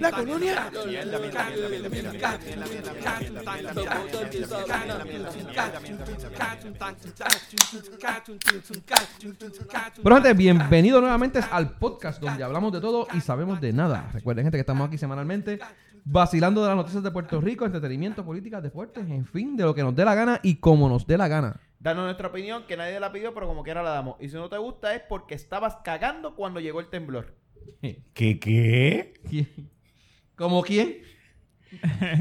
La colonia. Bueno, gente, bienvenidos nuevamente al podcast donde hablamos de todo y sabemos de nada. Recuerden, gente, que estamos aquí semanalmente vacilando de las noticias de Puerto Rico, entretenimiento, políticas, deportes, en fin, de lo que nos dé la gana y como nos dé la gana. Danos nuestra opinión, que nadie la pidió, pero como quiera la damos. Y si no te gusta es porque estabas cagando cuando llegó el temblor. ¿Qué qué? ¿Quién? ¿Como quién?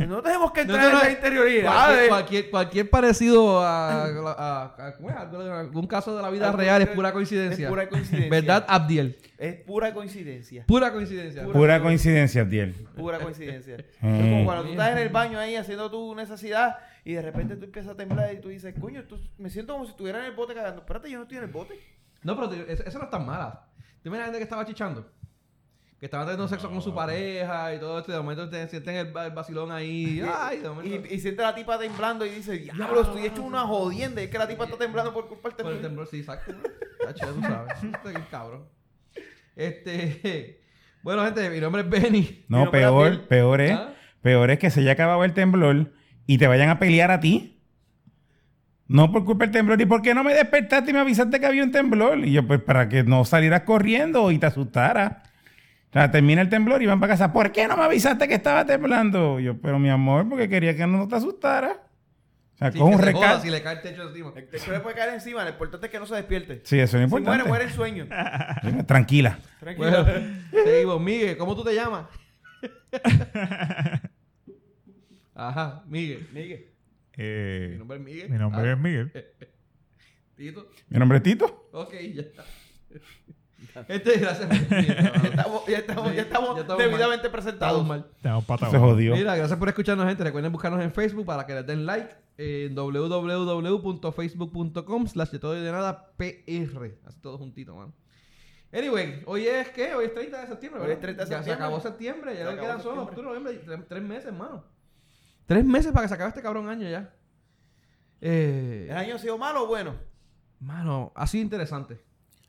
No tenemos que entrar no, no. en esa interioridad. Cualquier, cualquier, cualquier parecido a, a- ¿cómo es? Algún caso de la vida real es pura coincidencia. es pura coincidencia. ¿Verdad, Abdiel? Es pura coincidencia. Pura coincidencia. Pura coincidencia, Abdiel. Pura coincidencia. Es Mm. como cuando tú estás en el baño ahí haciendo tu necesidad y de repente tú empiezas a temblar y tú dices, coño, me siento como si estuviera en el bote cagando. Espérate, yo no estoy en el bote. No, pero te- eso, eso no es tan mala. ¿Tú la gente que estaba chichando? Que estaba teniendo sexo con su pareja y todo esto, y de momento te sienten el, el vacilón ahí. Ay, de momento. Y, y siente a la tipa temblando y dice, diablo, estoy hecho una jodienda. Y es que la tipa está temblando por culpa del Por el temblor. temblor, sí, exacto. Tacho, ya tú sabes. Este es el cabrón. Este. Bueno, gente, mi nombre es Benny. No, peor, peor es, ¿Ah? peor es que se haya acabado el temblor y te vayan a pelear a ti. No por culpa del temblor. ¿Y por qué no me despertaste y me avisaste que había un temblor? Y yo, pues, para que no salieras corriendo y te asustaras. O sea, termina el temblor y van para casa. ¿Por qué no me avisaste que estaba temblando? Y yo, pero mi amor, porque quería que no te asustara. O sea, Sí, con un se joda si le cae el techo encima. El techo le puede caer encima, lo importante es que no se despierte. Sí, eso es Si importante. muere, muere en sueño. Sí, Tranquila. Tranquilo. Bueno, seguimos. Miguel, ¿cómo tú te llamas? Ajá, Miguel. Miguel. Eh, Mi nombre es Miguel. mi nombre Ah, es Miguel. Tito. Mi nombre es Tito. Ok, ya está. Este, gracias. Ya estamos, ya estamos, ya estamos ya estamos debidamente Estamos presentados. mal. Estamos patados. Se jodió. Mira, gracias por escucharnos, gente. Recuerden buscarnos en Facebook para que les den like en www.facebook.com slash de todo y de nada PR. Así todo juntito, man. Anyway, hoy es ¿qué? Hoy es 30 de septiembre, Hoy es 30 de Ya se septiembre. acabó septiembre, Se ya le quedan solo septiembre. octubre, noviembre, tres, tres meses, mano. Tres meses para que se acabe este cabrón año ya. Eh, ¿El año ha sido malo o bueno? mano, ha sido interesante.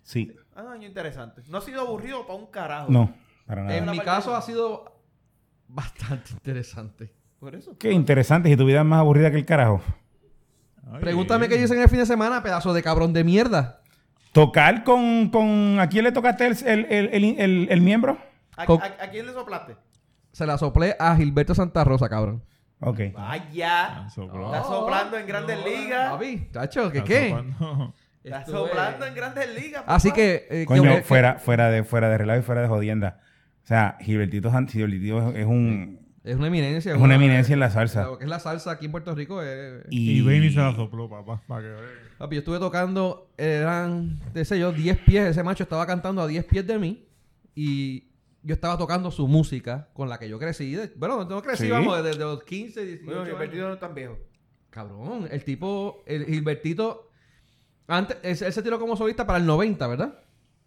Sí. Ah, un año interesante. No ha sido aburrido para un carajo. No, para nada. En mi caso de- ha sido bastante interesante. Por eso. Qué interesante si tu vida es más aburrida que el carajo. Ay, Pregúntame qué dicen el fin de semana, pedazo de cabrón de mierda. Tocar con, con... ¿A quién le tocaste el, el, el, el- el- el miembro? ¿A, Con- a- a quién le soplaste? Se la soplé a Gilberto Santa Rosa, cabrón. Ok. Vaya. Ah. Está soplando en Grandes Ligas. Papi, tacho, ¿qué Está qué? soplando. Está soplando en Grandes Ligas. Así papá. que... eh, Coño, que- fuera, fuera, de, fuera de relajo y fuera de jodienda. O sea, Gilbertito, Gilbertito es, es un... Es una eminencia. Es una eminencia en la salsa. Lo que es la salsa aquí en Puerto Rico. eh, Y Benny se la sopló, papá. Para que. Papi, yo estuve tocando, eran, qué sé yo, 10 pies. Ese macho estaba cantando a 10 pies de mí. Y yo estaba tocando su música con la que yo crecí. De- bueno, no crecí, Sí. vamos, desde los 15, 18 Bueno, años. Gilbertito no es tan viejo. Cabrón, el tipo, el Gilbertito, antes, él, él se tiró como solista para el 90, ¿verdad?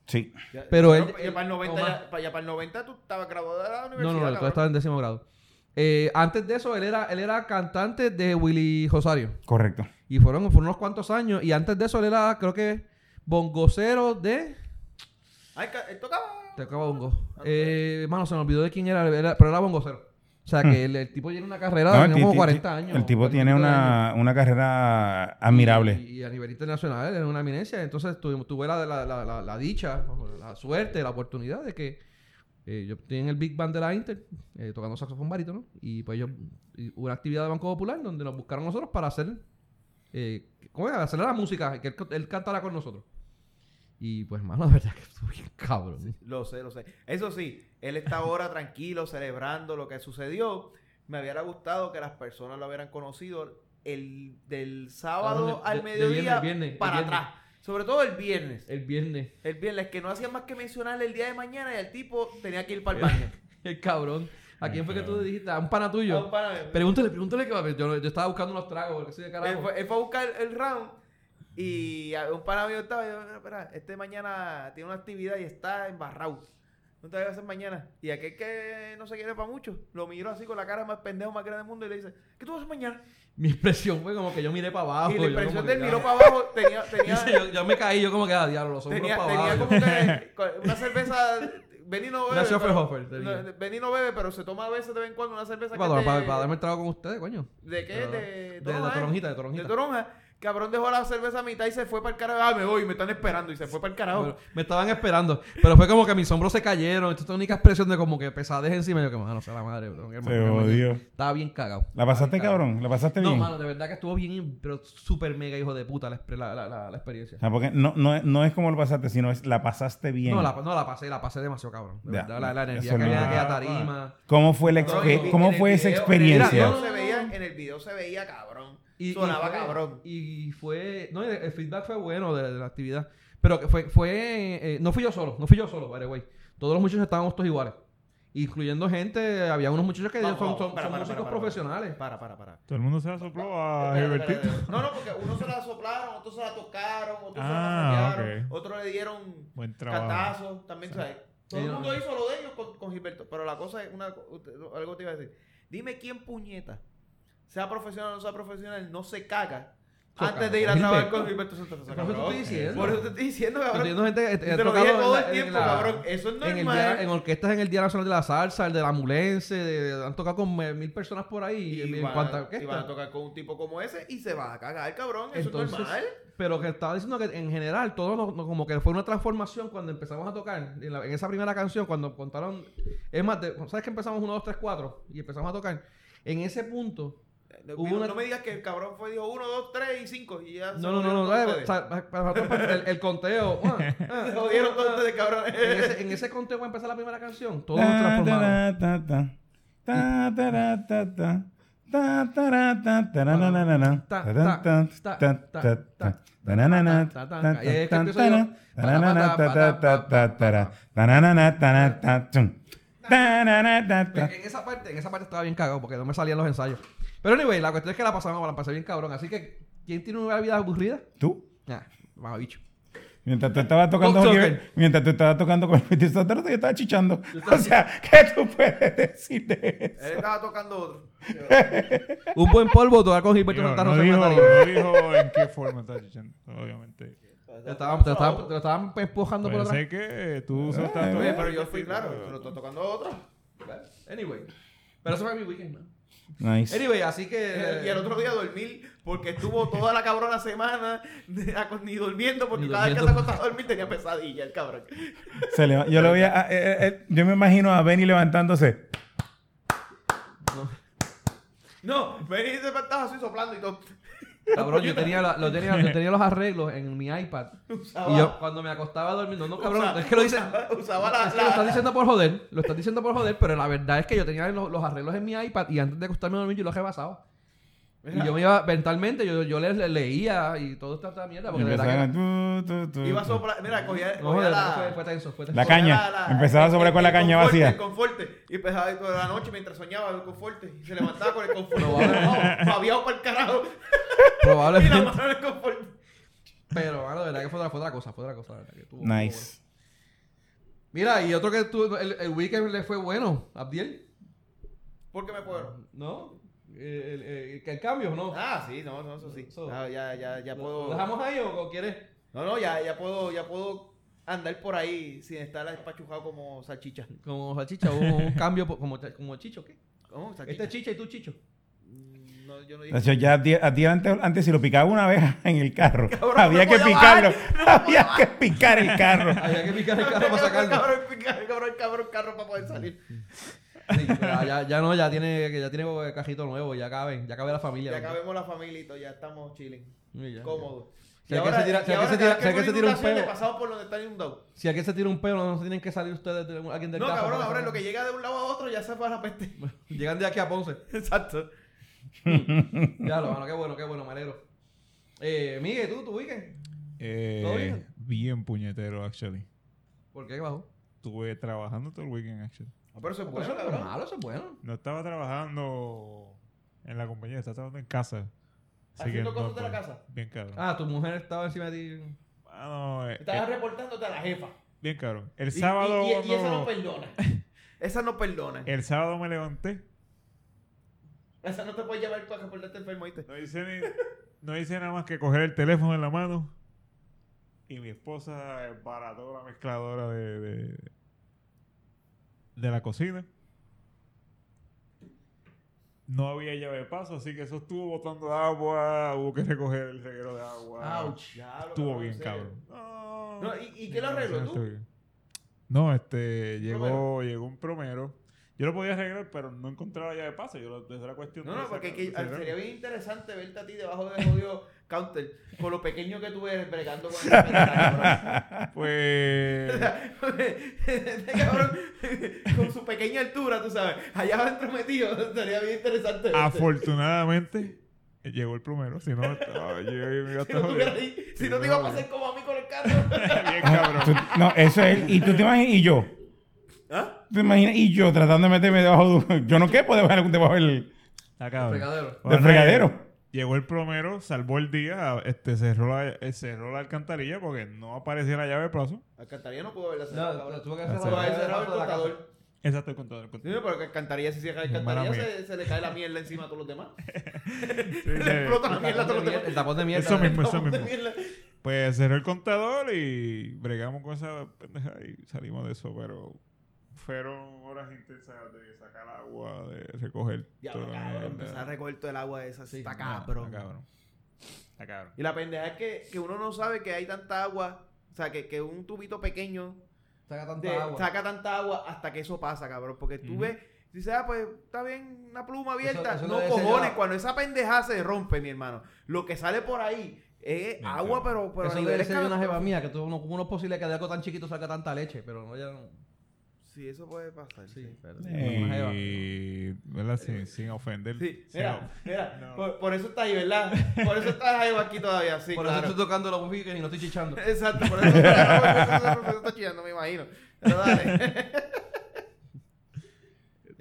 Sí. Ya- Pero él- ya para el 90, Omar. ya, para, ya para el 90 tú estabas graduado de la No, universidad. no, no, cabrón. todavía estaba en décimo grado. Eh, antes de eso, él era, él era cantante de Willy Rosario. Correcto. Y fueron, fueron unos cuantos años. Y antes de eso, él era, creo que, bongocero de... Ay, él tocaba. Te acabo bongo. Eh, mano, se me olvidó de quién era, era- pero era bongocero. O sea, que el, el tipo tiene una carrera Hmm. No, de como ti- 40 ti- años. El tipo 40 tiene una, una carrera admirable. Y, y a nivel internacional es una eminencia. Entonces tu- tuve la, la, la, la, la dicha, la suerte, la oportunidad de que eh, yo estoy en el Big Band de la Inter eh, tocando saxofón barítono. Y pues yo y hubo una actividad de Banco Popular donde nos buscaron nosotros para hacer, eh, ¿cómo es? Hacerle la música, que él, él cantara con nosotros. Y pues, mano, la verdad que estuvo bien cabrón. Lo sé, lo sé. Eso sí, él está ahora tranquilo, celebrando lo que sucedió. Me hubiera gustado que las personas lo hubieran conocido el del sábado Cabrón, de- al de- de mediodía viernes, viernes, para viernes. atrás. Sobre todo el viernes. El viernes. El viernes, que no hacía más que mencionarle el día de mañana y el tipo tenía que ir para el baño. El cabrón. ¿A quién fue que tú dijiste? A un pana A tuyo. un pana. Pregúntale, pregúntale que yo, yo estaba buscando unos tragos, porque soy de Él carajo. fue, él fue a buscar el round y un pana mío estaba y yo, "Mira, espera, este mañana tiene una actividad y está embarrado. No te vayas a hacer mañana. Y aquel que no se quiere para mucho, lo miró así con la cara más pendejo, más grande del mundo y le dice, ¿qué tú vas a hacer mañana? Mi expresión fue como que yo miré para abajo. y la que, del ah. miró para abajo tenía, tenía, Dice, yo, yo me caí, yo como que, ah, diablo, los hombros tenía, para tenía abajo. como que co- una cerveza. Benny no bebe. Pero- tenía. no, Benny no bebe, pero se toma a veces de vez en cuando una cerveza para, que para, de- para darme el trago con ustedes, coño. ¿De qué? Pero- De, de, de ¿eh? toronjita, de toronjita. De toronja. Cabrón dejó la cerveza a mitad y se fue para el carajo. Ah, me voy, me están esperando. Y se fue para el carajo. Me estaban esperando. Pero fue como que mis hombros se cayeron. Esta es la única expresión de como que pesadez encima. Y yo que, mano, sea la madre. bro, Se odió. Estaba bien cagado. ¿La pasaste, cabrón? ¿La pasaste No, bien? mano, de verdad que estuvo bien, pero súper mega hijo de puta la, la, la, la- la experiencia. O sea, porque no, no, no es como lo pasaste, sino es la pasaste bien. No la, no, la pasé, la pasé demasiado cabrón. De Ya, verdad, la, la energía que había en no- aquella tarima. ¿Cómo fue, la No, expe- en- ¿cómo fue esa experiencia? En el, No, video no, se no. veía, en el video se veía cabrón. Y, Sonaba y fue, cabrón. Y fue. No, el, el feedback fue bueno de, de la actividad. Pero que fue. fue eh, no fui yo solo, no fui yo solo, by the way. Todos los muchachos estábamos todos iguales. Incluyendo gente, había unos muchachos que Vamos, son, vamos, son, para, son para, músicos para, profesionales. Para, para, para. Todo el mundo se la sopló a Gilbertito. No, no, porque uno se la soplaron, otros se la tocaron, otros Ah, se la masajearon, ok. otros le dieron Buen trabajo. catazos. También, ¿sabes? Todo el Sí, mundo no. hizo lo de ellos con, con Gilberto. Pero la cosa es una, algo te iba a decir. Dime quién puñeta, sea profesional o no sea profesional, no se caga Choca, antes de ir a trabajar con Gilberto Santa Rosa. Por eso te cabrón. estoy diciendo. Por eso te estoy diciendo, Estoy cabrón. viendo gente, Te he lo dije en todo el en tiempo, la- cabrón. Eso es En, normal. día- en orquestas en el Día Nacional de la Salsa, el de la Mulense, de- han tocado con mil personas por ahí. Y, en, en van, cuanto a y orquesta. van a tocar con un tipo como ese y se va a cagar, cabrón. Eso Entonces, es normal. Pero que estaba diciendo que en general todo no- no- como que fue una transformación cuando empezamos a tocar. En, la- en esa primera canción, cuando contaron. Es más, de- ¿sabes que empezamos 1, 2, 3, 4? Y empezamos a tocar. En ese punto. Hubo una... No me digas que el cabrón fue dijo 1, 2, 3 y 5 y ya... No, no, no, no, dale, el, el, conteo. Ah, ah, se jodieron ah, todos ustedes, cabrón. En ese, conteo va a empezar la primera canción. Todos nos transformaron. Ta, en esa parte estaba bien cagado porque no me salían los ensayos. Pero anyway, la cuestión es que la pasamos, la pasé bien cabrón. Así que, ¿quién tiene una vida aburrida? ¿Tú? Ah, vamos bicho. Mientras tú estabas tocando mientras tú estabas tocando con el Petit Sotero, yo estaba chichando. O sea, ¿qué tú puedes decir de eso? Él estaba tocando otro. Un buen polvo, tocar con Gilberto Digo, Santa no, dijo, no dijo en qué forma está chichando, obviamente. Te estaban, te estaban, te lo estaban empujando por atrás. ser que tú otro pero yo fui claro, se lo está tocando otro. Anyway. Pero eso fue mi weekend, man. Nice. Anyway, así que... Y el otro día dormir porque estuvo toda la cabrona semana de- a- ni durmiendo porque Ni cada vez que se acostaba a dormir tenía pesadilla el cabrón. Se leva- yo lo a, eh, eh, eh, yo me imagino a Benny levantándose. No, vení y se estaba así soplando y todo. Cabrón, yo tenía, la- lo tenía, yo tenía los arreglos en mi iPad. Usaba, Y yo, cuando me acostaba a dormir, no, no, cabrón, usaba- es que lo dice... Usaba, usaba la, Es que lo estás diciendo por joder, lo estás diciendo por joder, pero la verdad es que yo tenía los, los arreglos en mi iPad y antes de acostarme a dormir yo los rebasaba. Y yo me iba, mentalmente, yo, yo le, le- leía y todo esta, esta mierda, Y porque de verdad que... empezaban, tu, tu, tu, Iba a soplar. Mira, cogía, No, cogía la, fue, fue tenso, fue tenso. La caña. Empezaba a sobrar con la caña conforte, vacía. El conforte. Y empezaba toda la noche mientras soñaba el conforte. Y se levantaba con el conforte. Probable- No, babiado para el carajo. Y la Probablemente. mano en el conforte. Pero, mano, de verdad que fue otra, fue otra cosa, fue otra cosa. verdad que estuvo- Nice. Mira, y otro que tú, el, el weekend le fue bueno, Abdiel, ¿Por qué me puedo? ¿no? Eh, El, el- que el cambio, ¿no? Ah, sí, no, no, eso sí. Eso. Ah, ya, ya, ya ¿Lo- puedo. ¿Lo dejamos ahí o, o quieres? No, no, ya, ya puedo, ya puedo andar por ahí sin estar espachujado como salchicha. Como salchicha, hubo un cambio como, como chicho, ¿qué? ¿Cómo? Salchicha. Este chicha y tú chicho. Mm, No, yo no O dije. sea, ya a ti- antes, antes si lo picaba una vez en el carro, Cabrón, había no que picarlo. bajar, había que picar el carro. Había que picar el carro para Cabrón, sacarlo. Cabrón, cabrón, cabrón, cabrón, carro para poder salir. Sí, pero ya, ya no, ya tiene, que ya tiene cajito nuevo, ya cabe, ya cabe la familia. Ya ¿no? acabemos la familia y todo, ya estamos chilling. Ya. Cómodos. Si alguien se tira- si alguien se ahora tira- cada si alguien vez se que tira un peo- pasamos por donde está inundado. Si alguien se tira un pelo, no se tienen que salir ustedes de alguien del No, carro cabrón, para ahora lo que llega de un lado a otro ya se fue a la peste. Llegan de aquí a Ponce. Exacto. Ya lo, mano, qué bueno, qué bueno, me alegro. Eh, Miguel, ¿tú, tu weekend? Eh, ¿Todo bien? bien puñetero, actually. ¿Por qué bajó? Estuve trabajando todo el weekend, actually. No, pero eso es bueno, eso no es cabrón. malo, eso es bueno. No estaba trabajando en la compañía, estaba trabajando en casa. Así Haciendo no, cosas de la pues, casa. Bien cabrón. Ah, tu mujer estaba encima de ti. Mano, eh, Estabas eh, reportándote a la jefa. Bien cabrón. El Y- sábado. Y, y- y esa no perdona. Esa no perdona. el sábado me levanté. Esa no te puede llevar para que ponerte enfermo, ¿viste? No hice, ni- no hice nada más que coger el teléfono en la mano. Y mi esposa barató la mezcladora de, de, de la cocina. No había llave de paso, así que eso estuvo botando agua. Hubo que recoger el reguero de agua. Ouch. Estuvo bien, cabrón. No, No, ¿y- y qué lo arregló, tú? No, este, llegó, llegó un promero. Yo lo podía arreglar, pero no encontraba la llave de paso. Yo lo, esa era cuestión No, de no, porque que- de sería bien interesante verte a ti debajo del jodido counter por lo pequeño que tú eres bregando con esa pendeja, Pues. Este cabrón, con su pequeña altura, tú sabes, allá adentro metido, sería bien interesante verte. Afortunadamente, llegó el plomero. Si no, yo Si no, tuviera jodiendo. ahí- si no te iba a pasar como a mí con el carro. Bien, cabrón. No, eso es. Y tú te imaginas, y yo. ¿Ah? ¿Te imaginas? Y yo tratando de meterme debajo de. Yo no quepo debajo, debajo del. Fregadero. del fregadero. Llegó el plomero, salvó el día, este, cerró, la, eh, cerró la alcantarilla porque no aparecía la llave de plazo. Alcantarilla no pudo haberla cerrado, No, cabrón. tuvo que sí. Haber la- cerrado el la- la- contador. Exacto, el contador. el Sí, contador. pero que alcantarilla, si cierra alcantarilla, se, se le cae la mierda encima a todos los demás. Sí, le sí. explota la mierda a todos los demás. El tapón de mierda. Eso mismo, eso mismo. Pues cerró el contador y bregamos con esa pendeja y salimos de eso, pero fueron horas intensas de sacar agua, de recoger Ya, toda la cabrón, mierda. empezar a recoger todo el agua de esa. Sí, está cabrón. Está cabrón. Está cabrón. Y la pendeja es que, que uno no sabe que hay tanta agua. O sea, que, que un tubito pequeño Saca tanta de- agua. saca tanta agua hasta que eso pasa, cabrón. Porque tú Ujú. ves, dices, ah, pues está bien, una pluma abierta. Eso- eso no cojones, cuando esa pendeja se rompe, mi hermano, lo que sale por ahí es Bien, agua, pero, pero a Eso debe ser una jeva mía, que tú, no, ¿cómo no es posible que de algo tan chiquito salga tanta leche? Pero no, ya no. Sí, eso puede pasar. Sí, Sí. pero Eh, ¿verdad? Sin, sin ofender. Sí, sin mira, of- mira, No. por, por eso está ahí, ¿verdad? Por eso está Jaiba aquí todavía, sí, Por claro. eso estoy tocando los bufiques y no estoy chichando. Exacto, por eso, por eso- por eso está chillando, me imagino. Pero dale.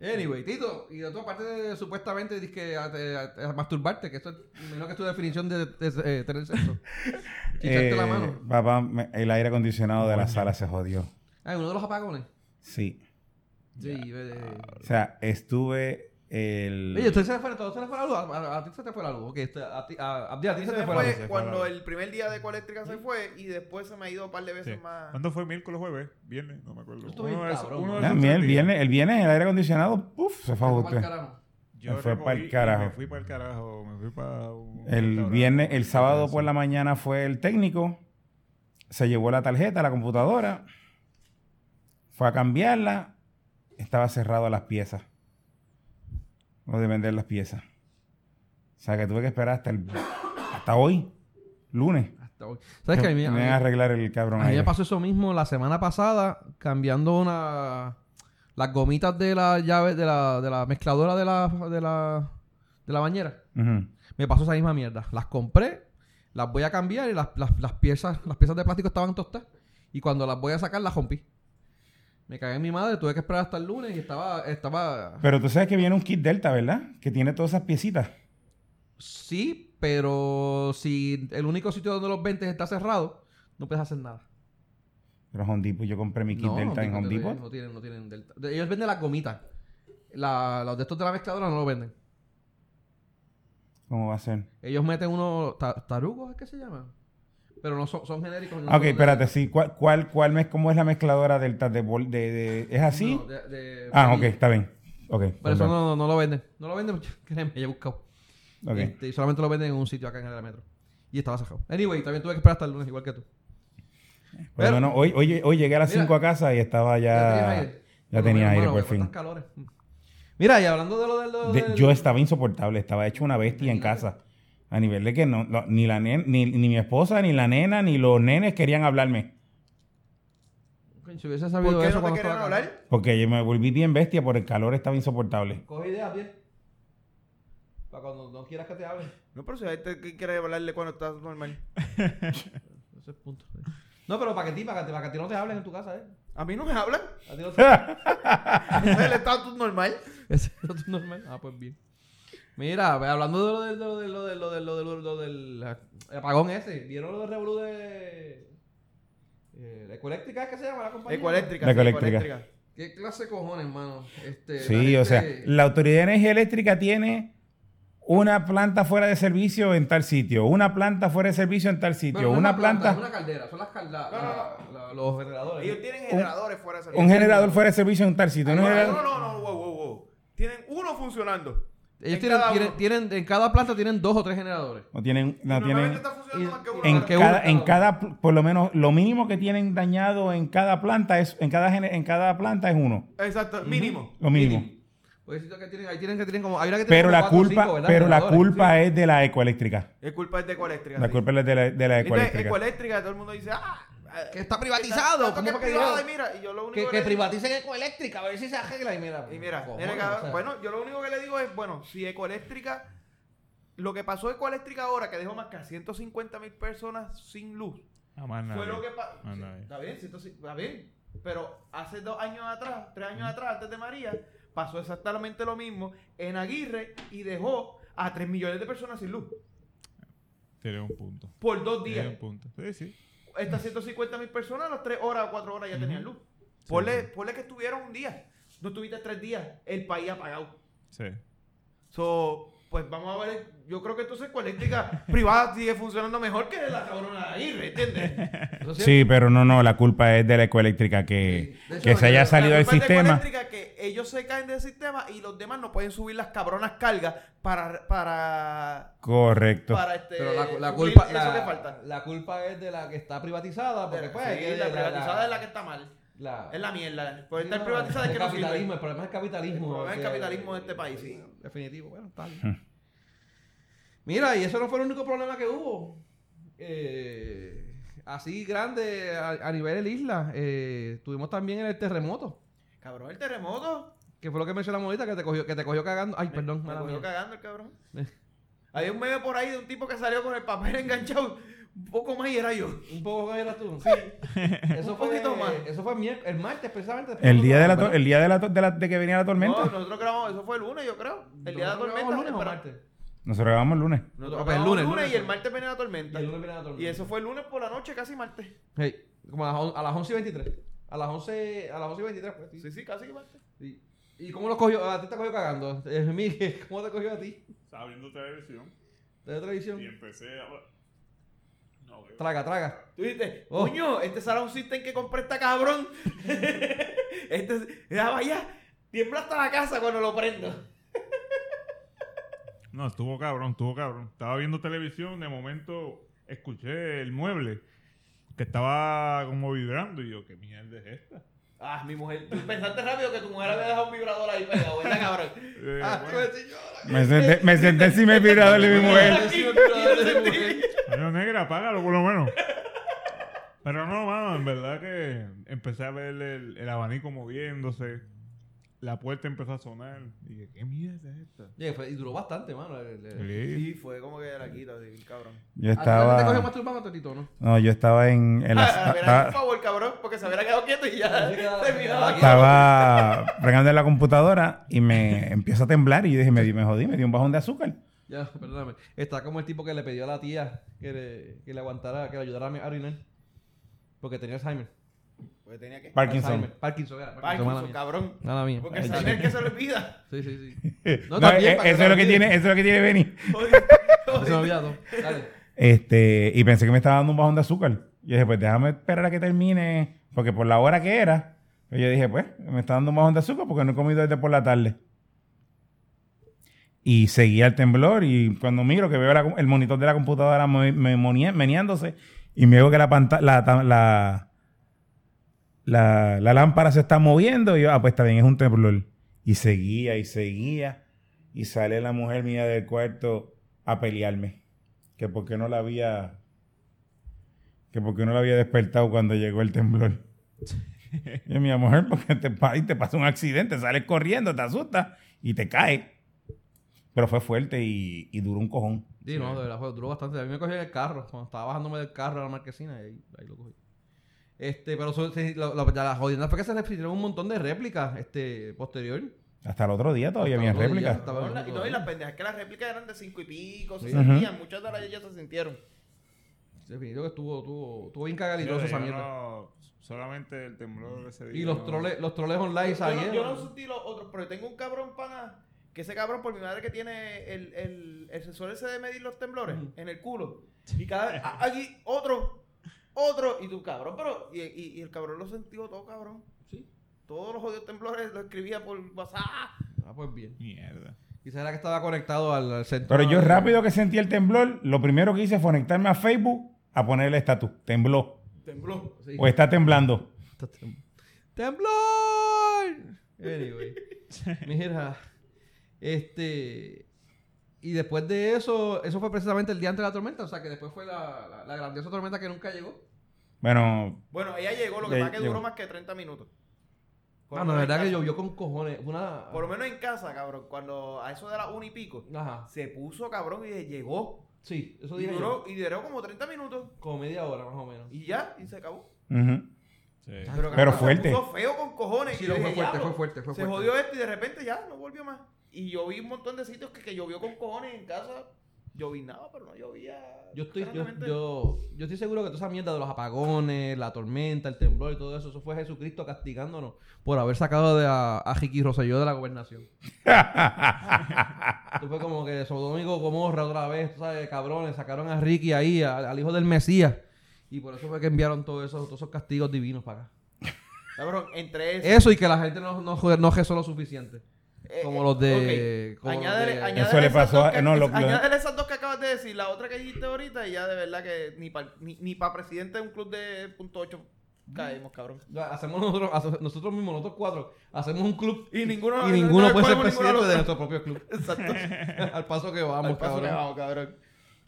Anyway, Tito, y de tu aparte de supuestamente dices que a, a- a masturbarte, que esto es menos que es tu definición de, de- eh, tener sexo. Chicharte la Eh, mano. Papá, me- el aire acondicionado de la sala se jodió. Ah, uno de los apagones. Sí. Sí, O sea, estuve el. Oye, ¿usted se le fue, todo se le fue la luz? ¿A, a- a ti se te fue la luz? Ok, este, a ti, a, Abdi, a ti se Se te fue la luz. cuando el primer día de Ecoeléctrica se fue y después se me ha ido un par de veces Sí. más. ¿Cuándo fue miércoles jueves? Viernes, no me acuerdo. Uno de esos- cabrón, uno de También el viernes, el viernes el aire acondicionado, uf, se fue a usted. Yo Me fue pa'l y carajo. Me fui para el carajo. Me fui para un El viernes, el sábado por la mañana fue el técnico, se llevó la tarjeta, la computadora, fue a cambiarla, estaba cerrado a las piezas. No de vender las piezas. O sea que tuve que esperar hasta el, hasta hoy, lunes. Hasta hoy. ¿Sabes qué? A mí, que me van a arreglar el cabrón a mí me pasó eso mismo la semana pasada, cambiando una las gomitas de la llave, de la, de la mezcladora de la, de la, de la bañera. Me pasó esa misma mierda. Las compré, las voy a cambiar y las, las, las piezas, las piezas de plástico estaban tostadas. Y cuando las voy a sacar, las rompí. Me cagué en mi madre, tuve que esperar hasta el lunes y estaba, estaba... Pero tú sabes que viene un kit Delta, ¿verdad? Que tiene todas esas piecitas. Sí, pero si el único sitio donde los vendes está cerrado, no puedes hacer nada. Pero Home Depot, yo compré mi kit No, Delta en Home Depot. No tienen, no tienen Delta. De- Ellos venden las gomitas. La- los de estos de la mezcladora no lo venden. ¿Cómo va a ser? Ellos meten unos ta- tarugos, ¿es que se llaman? Pero no son, son genéricos. no Ok, son- espérate, sí. ¿Cuál, cuál, cuál mez- ¿Cómo es la mezcladora Delta de, de, de- ¿Es así? No, de- de- ah, ok, está bien. Ok. Pero eso perdón. no, no lo venden. No lo venden, créeme, ya he buscado. Ok. Este, y solamente lo venden en un sitio acá en el metro. Y estaba cerrado. Anyway, también tuve que esperar hasta el lunes, igual que tú. Bueno, Pero- no, hoy, hoy, hoy llegué a las Mira, 5 a casa y estaba ya. aire. Ya tenía aire por fin. calores. Mira, y hablando de lo del... De- del- yo estaba insoportable, estaba hecho una bestia en casa. A nivel de que no, no- ni, la nen- ni, ni mi esposa, ni la nena, ni los nenes querían hablarme. Si hubiese sabido ¿Por qué eso no te querían acá. hablar? Porque yo me volví bien bestia por el calor, estaba insoportable. Coge ideas, bien. Para cuando no quieras que te hablen. No, pero si hay gente que quiere hablarle cuando estás normal. Ese es el punto. No, pero para que ti, para que, para que a ti no te hablen en tu casa, ¿eh? A mí no me hablan. A ti no te... Ese es el estatus normal. Ese es otro normal. Ah, pues bien. Mira, hablando de lo del, lo del, lo del, lo del, lo del, lo del, lo del apagón ese, ¿vieron lo del revolú de, Eh, ¿La ecoeléctrica es que se llama la compañía? Ecoeléctrica. La sí, ecoeléctrica. ¿Qué clase de cojones, hermano? Este, Sí, o sea, la Autoridad de Energía Eléctrica tiene una planta fuera de servicio en tal sitio, una planta fuera de servicio en tal sitio, Bueno, no es una planta, Es una caldera, son las calderas. No, no, los generadores. Ellos tienen generadores fuera de un generador fuera de servicio en tal sitio. un No, no, no, no, wow, wow, wow. Tienen uno funcionando. Ellos En tienen, cada tienen, en cada planta tienen dos o tres generadores. No tienen, no tienen. está funcionando y- más que uno. En cada, uno en cada por lo menos, lo mínimo que tienen dañado en cada planta es, en cada, gene- en cada planta es uno. Exacto, mínimo. Lo mínimo. Pues sí, que tienen, ahí tienen que tienen como. Hay una que Pero como la o culpa, pero la culpa sí. es de la ecoeléctrica. Es culpa de Ecoeléctrica. La sí. culpa es de la, de la ecoeléctrica. Ecoeléctrica, todo el mundo dice, ah, Que está privatizado, Está, ¿cómo está fue que privada, dijo? y mira, y yo lo único Que, que, que le- privaticen ecoeléctrica, a ver si se arregla y mira. Y mira, cojones, o sea, bueno, yo lo único que le digo es, bueno, si Ecoeléctrica, lo que pasó Ecoeléctrica ahora, que dejó más que a 150 mil personas sin luz, A más fue nadie. lo que pasó. Está bien, 150, está bien, pero hace dos años atrás, tres años atrás, antes de María, pasó exactamente lo mismo en Aguirre y dejó a 3 millones de personas sin luz Tiene un punto. por dos Tiene días. un punto. Sí, sí. Estas 150 mil personas a las 3 horas o 4 horas ya tenían luz. Ponle, ponle que estuvieron un día, no tuviste tres días, el país apagado. Sí. So, pues vamos a ver. Yo creo que entonces Ecoeléctrica privada sigue funcionando mejor que la cabrona de Aguirre, ¿entiendes? ¿eso es Sí, pero no, no, la culpa es de la ecoeléctrica que, Sí. Hecho, que se haya la salido La del culpa es de sistema. Ecoeléctrica que ellos se caen del sistema y los demás no pueden subir las cabronas cargas para para Correcto. para este Pero la, la culpa, eso la, que falta. la culpa es de la que está privatizada, porque Sí, pues es que la privatizada es la que está mal. La- Es la mierda. Sí, estar no, privatizada es el que no capitalismo, sirve. el problema es el capitalismo. El problema es el capitalismo de este país, sí. Definitivo, bueno, está bien. Mira, y eso no fue el único problema que hubo. Eh, así grande a, a nivel de la isla. Eh, tuvimos también el terremoto. Cabrón, el terremoto. Que fue lo que mencionamos ahorita, que te cogió, que te cogió cagando. Ay, perdón, Me cogió mía. cagando el cabrón. Hay un meme por ahí de un tipo que salió con el papel enganchado. Un poco más y era yo. Un poco que eras tú. Sí. Eso Un fue, poquito más. Eso fue el martes, precisamente. El día de la, el día de, la de, la- de que venía la tormenta. No, nosotros grabamos, eso fue el lunes, yo creo. El día de la ¿Nosotros tormenta. grabamos lunes o martes? Nosotros grabamos el lunes. Nosotros el lunes, el lunes lunes. y el martes venía la tormenta. Y el lunes viene la tormenta. Y eso fue el lunes por la noche, casi martes. Hey, como a las, on- a las 11 y 23. A las 11, a las 11 y 23, pues, sí. Sí, sí, casi martes. Sí. ¿Y cómo lo cogió? A ti te cogió cagando. Eh, Miguel, ¿cómo te cogió a ti? Estaba viendo televisión De televisión. y empecé a... No, veo. Traga, traga. Tú dices, Oh. coño, este sound system que compré esta cabrón. este, ya vaya, tiembla hasta la casa cuando lo prendo. No, estuvo cabrón, estuvo cabrón. Estaba viendo televisión, de momento escuché el mueble que estaba como vibrando y yo, ¿qué mierda es esta? Ah, mi mujer, pensaste rápido que tu mujer había dejado un vibrador ahí pegado, ¿verdad, cabrón? Eh, Ah, bueno. Me senté, me senté encima del vibrador de mi mujer. Coño, negra, apágalo por lo menos. Pero no, mano, en verdad que empecé a ver el, el abanico moviéndose. La puerta empezó a sonar. Y dije, ¿qué mierda es esta? Fue- y duró bastante, mano. El- el- Sí. Sí, fue como que la quita, así, cabrón. Yo ¿A ti también te cogió estaba. masturbando, Tito, no? No, yo estaba en, en la. Ah, estaba- por favor, cabrón, porque se hubiera quedado quieto y ya terminaba. estaba fregando en la computadora y me empiezo a temblar y yo dije, me, di- me jodí, me dio un bajón de azúcar. Ya, perdóname. Está como el tipo que le pidió a la tía que le, que le aguantara, que le ayudara a orinar. Porque tenía Alzheimer. Porque tenía que... Parkinson. Alzheimer. Parkinson, era. Parkinson, mala Parkinson, mía. cabrón. Mala mía. Porque chico. que se le olvida. Sí, sí, sí. No, también, eh, eso es lo que tiene, eso es lo que tiene Benny. Se me olvidó todo. Dale. Este, y pensé que me estaba dando un bajón de azúcar. Y dije, pues déjame esperar a que termine, porque por la hora que era, pues yo dije, pues, me está dando un bajón de azúcar porque no he comido desde por la tarde. Y seguía el temblor y cuando miro que veo la- el monitor de la computadora me, me meneándose y me veo que la, panta- la, la, la, la lámpara se está moviendo y yo, ah, pues está bien, es un temblor. Y seguía y seguía y sale la mujer mía del cuarto a pelearme que por qué no la había que por qué no la había despertado cuando llegó el temblor. y mi mujer, porque te, te pasa un accidente, sales corriendo, te asustas y te caes. Pero fue fuerte y, y duró un cojón. Sí, no, de verdad, fue, duró bastante. A mí me cogí el carro, cuando estaba bajándome del carro a la marquesina, y ahí, ahí lo cogí. Este, pero so- lo- ya la jodienda fue que se repitieron un montón de réplicas este, posterior. Hasta el otro día todavía había día réplicas. No, la- y no, y las pendejas que las réplicas eran de cinco y pico, se Sí. sentían, muchas de las ellas se sintieron. Definitivo que estuvo, estuvo, estuvo bien cagalidoso Yo esa no- mierda. solamente el temblor ese día. Y los no- troles, los troles online no, salieron. yo no sentí los otros, pero tengo un cabrón pana. Que ese cabrón, por mi madre, que tiene el, el, el sensor ese de medir los temblores en el culo. Y cada vez, aquí, otro, otro. Y tú, cabrón, pero. Y, y, y el cabrón lo sintió todo, cabrón. Sí. Todos los jodidos temblores lo escribía por WhatsApp. Ah, pues bien. Mierda. Quizás era que estaba conectado al, al centro. Pero yo rápido que sentí el temblor, lo primero que hice fue conectarme a Facebook a poner el estatus. Tembló. Tembló. Sí. O está temblando. ¡Temblor! Anyway. Mira. Este. Y después de eso, eso fue precisamente el día antes de la tormenta. O sea que después fue la, la, la grandiosa tormenta que nunca llegó. Bueno, Bueno, ella llegó, lo que pasa es que duró llegó. más que 30 minutos. Por Ah, no, la verdad que llovió con cojones. Una. Por lo menos en casa, cabrón. Cuando a eso de las 1 y pico, Ajá. se puso, cabrón, y llegó. Sí, eso Y dije duró, yo. y duró como 30 minutos. Como media hora más o menos. Y ya, y se acabó. Sí. Pero cabrón, fuerte. Se puso feo con cojones. Sí, Y no, yo fue fuerte, fue fuerte, fue Se fuerte. jodió esto y de repente ya no volvió más. Y yo vi un montón de sitios que, que llovió con cojones en casa. Llovinaba, pero no llovía. Yo estoy, yo, yo, yo estoy seguro que toda esa mierda de los apagones, la tormenta, el temblor y todo eso, eso fue Jesucristo castigándonos por haber sacado de a, a Ricky Rosselló de la gobernación. Esto fue como que Sodoma y Gomorra otra vez, sabes, cabrones, sacaron a Ricky ahí, a- al hijo del Mesías. Y por eso fue que enviaron todos esos, todos esos castigos divinos para acá. Cabrón, entre eso. Eso y que la gente no, no, no lo suficiente. Eh, Como eh, los de... ok. como los Añádele, de- añádele Eso le pasó dos a- que- no, lo- añádele esas dos que acabas de decir. La otra que dijiste ahorita y ya de verdad que ni para ni, ni pa presidente de un club de punto ocho caemos, cabrón. Hacemos nosotros, hace- nosotros mismos, nosotros cuatro, hacemos un club Y ninguno, y ninguno no puede ser presidente de nuestro propio club. Exacto. Al paso que vamos, Al paso que cabrón. vamos, cabrón.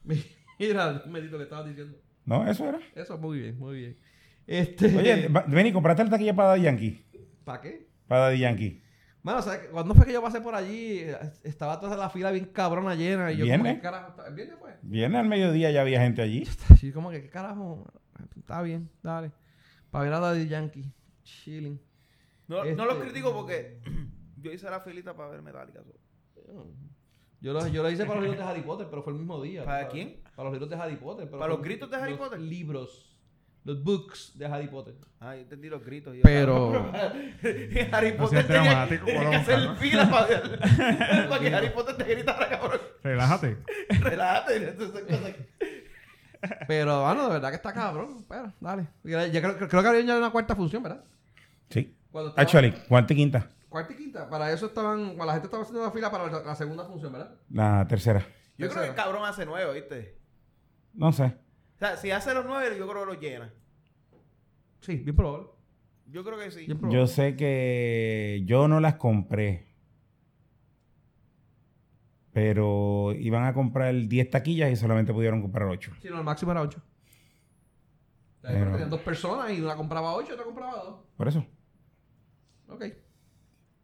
Mira, medito que estabas diciendo. no, eso era. Eso, muy bien, muy bien. Este. Oye, ven y comprate el taquilla para Daddy Yankee. ¿Para qué? Para Daddy Yankee. Bueno, ¿sabes qué? cuando fue que yo pasé por allí, eh, estaba toda la fila bien cabrona llena. Y yo, como, ¿eh? ¿Viernes? ¿qué carajo? está- ¿El viernes fue? Viene al mediodía, ya había gente allí. Sí, como que, ¿qué carajo? Está bien, dale. Para ver a Daddy Yankee. Chilling. No, Este- no lo critico porque yo hice la filita para ver Metallica. so. Yo lo, yo lo hice para los libros de Harry Potter, pero fue el mismo día. ¿Para quién? Para los libros de Harry Potter. pero ¿Para los gritos de Harry los Potter? libros. Los books de Harry Potter. Ah, yo entendí los gritos. yo, Pero- Harry Potter tenía, tenía que hacer fila para, para que Harry Potter te gritara, cabrón. Relájate. Relájate. Pero, bueno, de verdad que está cabrón. Pero, dale. Ya creo, creo que había ya una cuarta función, ¿verdad? Sí. Estaba- Actually, cuarta y quinta. Cuarta y quinta. Para eso estaban. La gente estaba haciendo la fila para la, la segunda función, ¿verdad? La tercera. Yo creo que el cabrón hace nueve, ¿viste? No sé. O sea, si hace los nueve, yo creo que los llena. Sí, bien probable. Yo creo que sí. Yo sé que yo no las compré. Pero iban a comprar 10 taquillas y solamente pudieron comprar 8. Sí, no, el máximo era 8. Pero- Tenían dos personas y una compraba 8 y otra compraba 2. Por eso. Ok.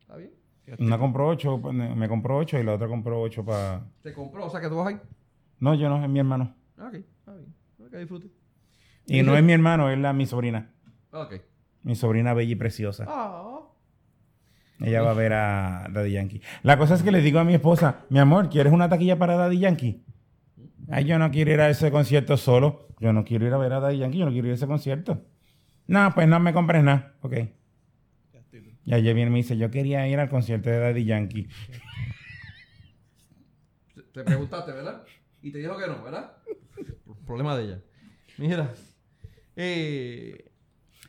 Está bien. Una compró 8, me compró 8 y la otra compró 8 para... Te compró, o sea que tú vas ahí. No, yo no, es mi hermano. Ok, disfrute. Y no es mi hermano, es la mi sobrina. Ok. Mi sobrina bella y preciosa. Ah. Ella va a ver a Daddy Yankee. La cosa es que le digo a mi esposa, mi amor, ¿quieres una taquilla para Daddy Yankee? Ay, yo no quiero ir a ese concierto solo. Yo no quiero ir a ver a Daddy Yankee, yo no quiero ir a ese concierto. No, pues no me compres nada. Ok. Y ayer viene y me dice, yo quería ir al concierto de Daddy Yankee. Te preguntaste, ¿verdad? Y te dijo que no, ¿verdad? Problema de ella. Mira. Eh,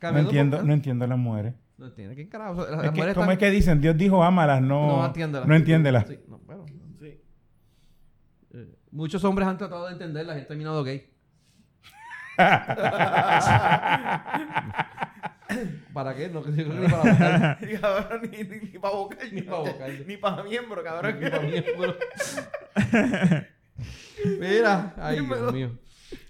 No entiendo, por- no entiendo a las mujeres. No entiende. ¿Quién carajo? O sea, las Es que, mujeres ¿Cómo están- es que dicen? Dios dijo, ámalas, no, No entiéndelas. no entiéndelas. Sí, no, bueno, Sí. eh, muchos hombres han tratado de entenderlas y han terminado gay. ¿Para qué? No, que yo creo que ni para buscar. Y cabrón, ni, ni, ni para vocal. Ni pa' vocal. Ni para miembro, cabrón. Ni pa' miembro. Mira, ay. Dios mío.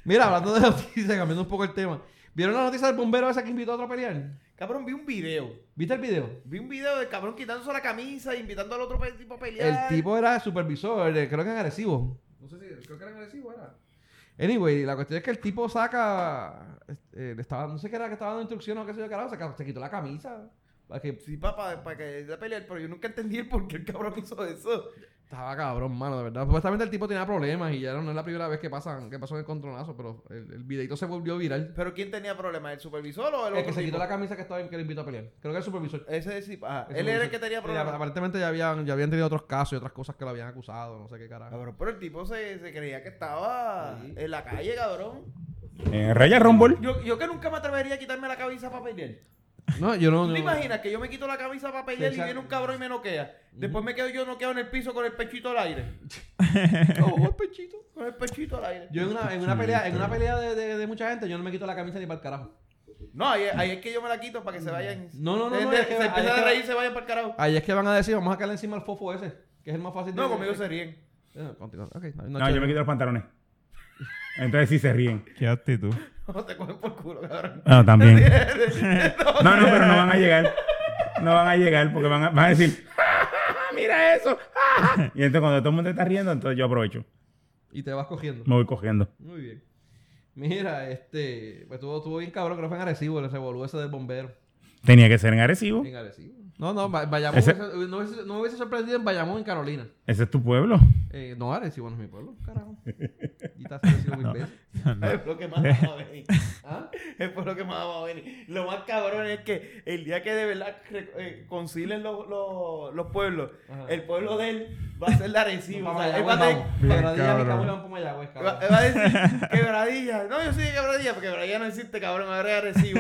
Mira, hablando de noticias, cambiando un poco el tema. ¿Vieron la noticia del bombero ese que invitó a otro a pelear? Cabrón, vi un video. ¿Viste el video? Vi un video del cabrón quitándose la camisa e invitando al otro pe- tipo a pelear. El tipo era supervisor, eh, creo que en agresivo. No sé si, creo que era en agresivo, era. Anyway, la cuestión es que el tipo saca, eh, le estaba, no sé qué era que estaba dando instrucciones o qué sé yo, carajo, se, se quitó la camisa. Para que, Sí, papá, para que de pelear, pero yo nunca entendí el por qué el cabrón hizo eso. Estaba cabrón, mano, de verdad. Supuestamente el tipo tenía problemas y ya no es la primera vez que pasan, que pasó en el controlazo, pero el, el videito se volvió viral. ¿Pero quién tenía problemas? ¿El supervisor o el, El otro que se quitó la camisa que estaba que le invitó a pelear. Creo que el supervisor. Ese sí, ah, El él era el que tenía Y problemas. aparentemente ya habían, ya habían tenido otros casos y otras cosas que lo habían acusado, no sé qué carajo. Cabrón, pero el tipo se, se creía que estaba Sí. en la calle, cabrón. En Raya Rumble. Yo, yo que nunca me atrevería a quitarme la camisa para pelear. No, yo no. ¿Tú te no- imaginas que yo me quito la camisa para pelear Sí, y viene un cabrón y me noquea? Después me quedo yo noqueado en el piso con el pechito al aire. Oh, el pechito. Con el pechito al aire. Yo en una, en una pelea, en una pelea de, de, de mucha gente, yo no me quito la camisa ni para el carajo. No, ahí, ahí es que yo me la quito para que se vayan. No, no, no, Se- no, es que- se ahí empiezan es a que- reír y se vayan para el carajo. Ahí es que van a decir, vamos a caerle encima al fofo ese, que es el más fácil de No, conmigo se ríen. Eh, continúa. Ok, no, No, yo me quito los pantalones. Entonces sí se ríen. Qué actitud. No te cogen por culo, cabrón. No, también. No, no, pero no van a llegar. No van a llegar porque van a, van a decir, "Ah, mira eso. ah". Y entonces cuando todo el mundo está riendo, entonces yo aprovecho. Y te vas cogiendo. Me voy cogiendo. Muy bien. Mira, este, pues estuvo, estuvo bien cabrón, creo que fue en Arecibo, el revolú ese del bombero. Tenía que ser en agresivo. En Arecibo. No, no, Ba- Bayamón, Ese- hubiese- no, hubiese, no me hubiese sorprendido en Bayamón, en Carolina. Ese es tu pueblo. Eh, no, Arecibo no es mi pueblo, carajo. Y te has Arecibo mil veces. Es por lo que más vamos a venir. ¿Ah? Es por lo que más vamos a venir. Lo más cabrón es que el día que de verdad eh, concilien los, los, los pueblos, Ajá. el pueblo de él va a ser la Arecibo. Para O sea, él Mayagüez, va a tener- vamos. Bien, Quebradilla, mi cabrón. Mayagüez, Va, cabrón. va a decir quebradilla. No, yo soy de quebradilla, porque quebradilla no existe, cabrón. Me voy a recibo.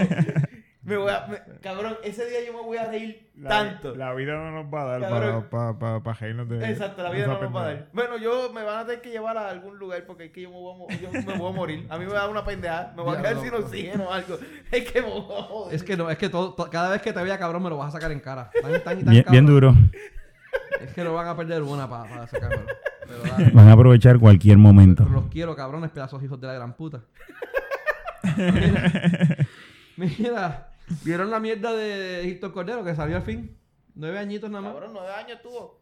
Me voy a, me- cabrón, ese día yo me voy a reír La, tanto. La vida no nos va a dar Cabrón. para pa, pa, pa reírnos de Exacto, la vida no nos va a dar. Bueno, yo me van a tener que llevar a algún lugar porque es que yo me voy a, mo- yo me voy a morir. A mí me va a dar una pendejada. Me voy a quedar sin oxígeno o algo. Es que me voy a joder. Es que no, es que todo, to- cada vez que te vea cabrón me lo vas a sacar en cara. Tan, tan, y tan Bien, duro. Es que no van a perder una para, para sacármelo. Van a aprovechar cualquier momento. Pero los quiero, cabrones, pedazos hijos de la gran puta. Mira, mira, ¿vieron la mierda de Egipto Cordero que salió al fin? Nueve añitos nada más. Cabrón, nueve años tuvo.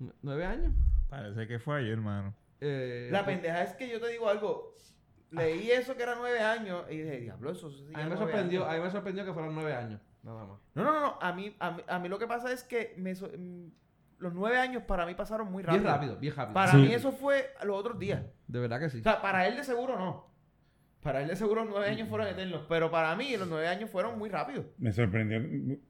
Nue- ¿Nueve años? Parece que fue ayer, hermano. Eh, La pendeja es que yo te digo algo. Leí eso que era nueve años y dije, diablo, eso sí A mí me sorprendió, años". a mí me sorprendió que fueran nueve años, nada más. No, no, no, no. A mí, a mí, a mí lo que pasa es que me so- mm, los nueve años para mí pasaron muy rápido. Bien rápido, bien rápido. Para Sí. mí eso fue los otros días. De verdad que sí. O sea, para él de seguro no. Para él de seguro nueve años fueron eternos. Pero para mí los nueve años fueron muy rápidos. Me sorprendió.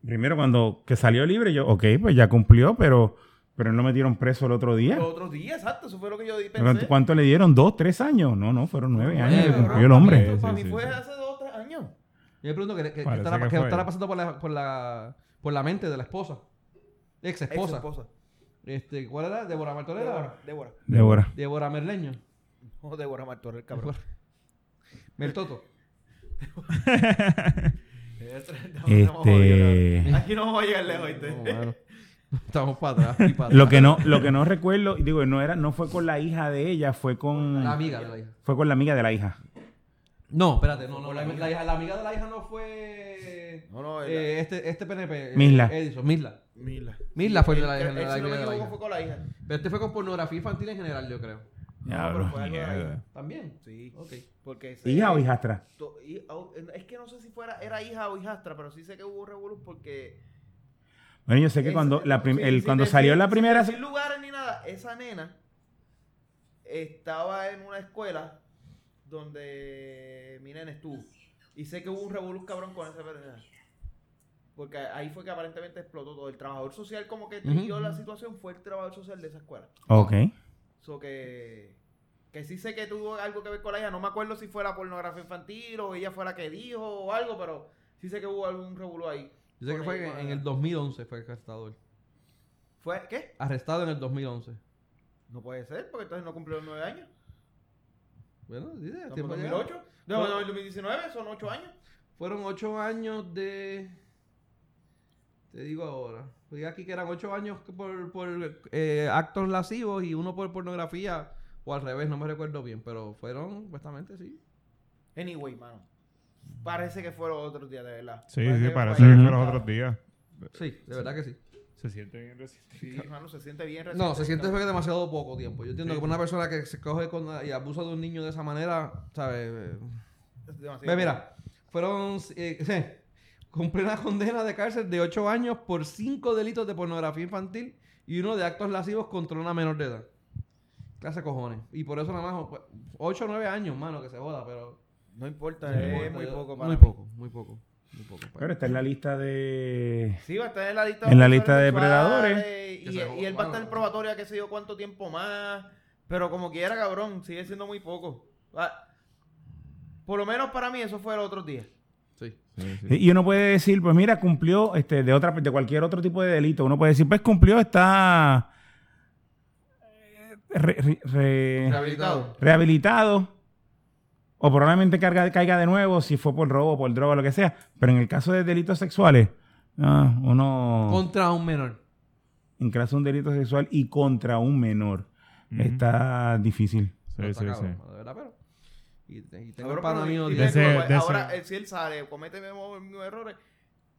Primero cuando que salió libre, yo, ok, pues ya cumplió, pero, pero no metieron preso el otro día. Los otros días, exacto. Eso fue lo que yo di- ¿Cuánto, pensé. cuánto le dieron? ¿Dos, tres años? No, no, fueron nueve años que cumplió el Para mí, hombre. esto- para Sí, mí sí, fue sí. hace dos o tres años. Yo me pregunto Parece estará, que estará pasando por la, por la por la mente de la esposa. Ex esposa. Ex-esposa. Este, ¿cuál era? Débora Martorell. Débora. Débora. Débora. Débora Merleño. No, Débora Martorell, cabrón. Mertoto. Este, Aquí no vamos a llegar lejos, ¿viste? No, mano. Estamos para atrás. y para atrás. lo que no, lo que no recuerdo, digo, no era, no fue con la hija de ella, fue con, La amiga de la hija. fue con la amiga de la hija. No, espérate, no, no. La, la hija- la amiga de la hija no fue. No, no, eh, este, este PNP. eh, Misla. Edison, Misla. Mila. Misla fue Él- la, él, la, la si no me amiga de la equivoco, hija. fue con la hija. Pero este fue con pornografía infantil en general, yo creo. La Mierda. hija. También. Sí. Ok. Porque ¿Hija o hijastra? to- y- au- Es que no sé si fuera era hija o hijastra, pero sí sé que hubo revolú porque Bueno, yo sé que cuando, la prim- sí, el, sin cuando salió la sin primera... decir lugares ni nada, esa nena estaba en una escuela donde mi nena estuvo. Y sé que hubo un revolú cabrón con esa nena. Porque ahí fue que aparentemente explotó todo. El trabajador social como que trilló la situación fue el trabajador social de esa escuela. Ok. So que, que sí sé que tuvo algo que ver con la hija. No me acuerdo si fue la pornografía infantil o ella fue la que dijo o algo, pero sí sé que hubo algún revolú ahí. Yo sé que fue en, en el 2011 fue arrestado él. ¿Fue qué? Arrestado en el 2011. No puede ser, porque entonces no cumplió los nueve años. Bueno, dice, en llegado. 2008. No, no, en 2019 son ocho años. Fueron ocho años de. Te digo ahora. Diga aquí que eran ocho años por, por eh, actos lascivos y uno por pornografía. O al revés, no me recuerdo bien. Pero fueron, supuestamente, sí. Anyway, mano. Parece que fueron otros días, de verdad. Sí, sí, que parece que ahí. fue los otros días. Sí, de verdad que sí. Se siente bien reciente. Sí, hermano, se siente bien. No, reciente. se siente fue que demasiado poco tiempo. Yo entiendo Sí. que una persona que se coge con, y abusa de un niño de esa manera, ¿sabes? Es demasiado. Ve, mira, fueron. eh, sí, cumple una condena de cárcel de 8 años por 5 delitos de pornografía infantil y uno de actos lascivos contra una menor de edad. Clase de cojones. Y por eso nada más 8 o 9 años, mano, que se joda, pero... No importa, es importa, muy poco para Muy mí. poco, muy poco. Muy poco. pues. Pero está en la lista de... Sí, va a estar en la lista En la de lista de Que Y, él va a estar en probatoria, qué sé yo, cuánto tiempo más. Pero como quiera, cabrón, sigue siendo muy poco. Ah, Por lo menos para mí eso fue el otro día. Sí. Sí, sí. Y uno puede decir, pues mira, cumplió este, de otra, de cualquier otro tipo de delito. Uno puede decir, pues cumplió, está eh, re- re- re- Rehabilitado. rehabilitado. O probablemente carga- caiga de nuevo si fue por robo, por droga, lo que sea. Pero en el caso de delitos sexuales, ah, uno Contra un menor. en caso de un delito sexual y contra un menor, Ujú. está difícil. Sí, sí, sí. Y, y tengo el pana mío... de ese- pues, de ahora, ese- eh, si él sale, comete mismos errores,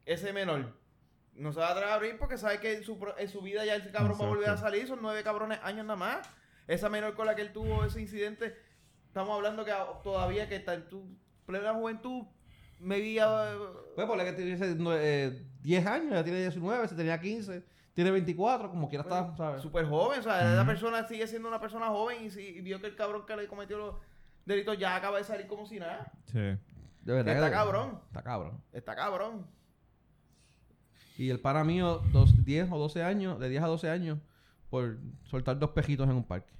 ese menor no se va a atrever a abrir porque sabe que en su, pro- en su vida ya ese cabrón va a volver a salir. Son nueve cabrones años nada más. Esa menor con la que él tuvo ese incidente, estamos hablando que todavía que está en tu plena juventud, me vi Pues por que tuviese eh, 10 años, ya tiene 19, se tenía 15, tiene 24, como quiera está, ¿sabes? súper joven. O sea, esa persona sigue siendo una persona joven y, si, y vio que el cabrón que le cometió los delitos ya acaba de salir como si nada. Sí. De verdad. Está que- cabrón. Está cabrón. Está cabrón. Y el pana mío, dos, 10 o 12 años, de 10 a 12 años, por soltar dos pejitos en un parque.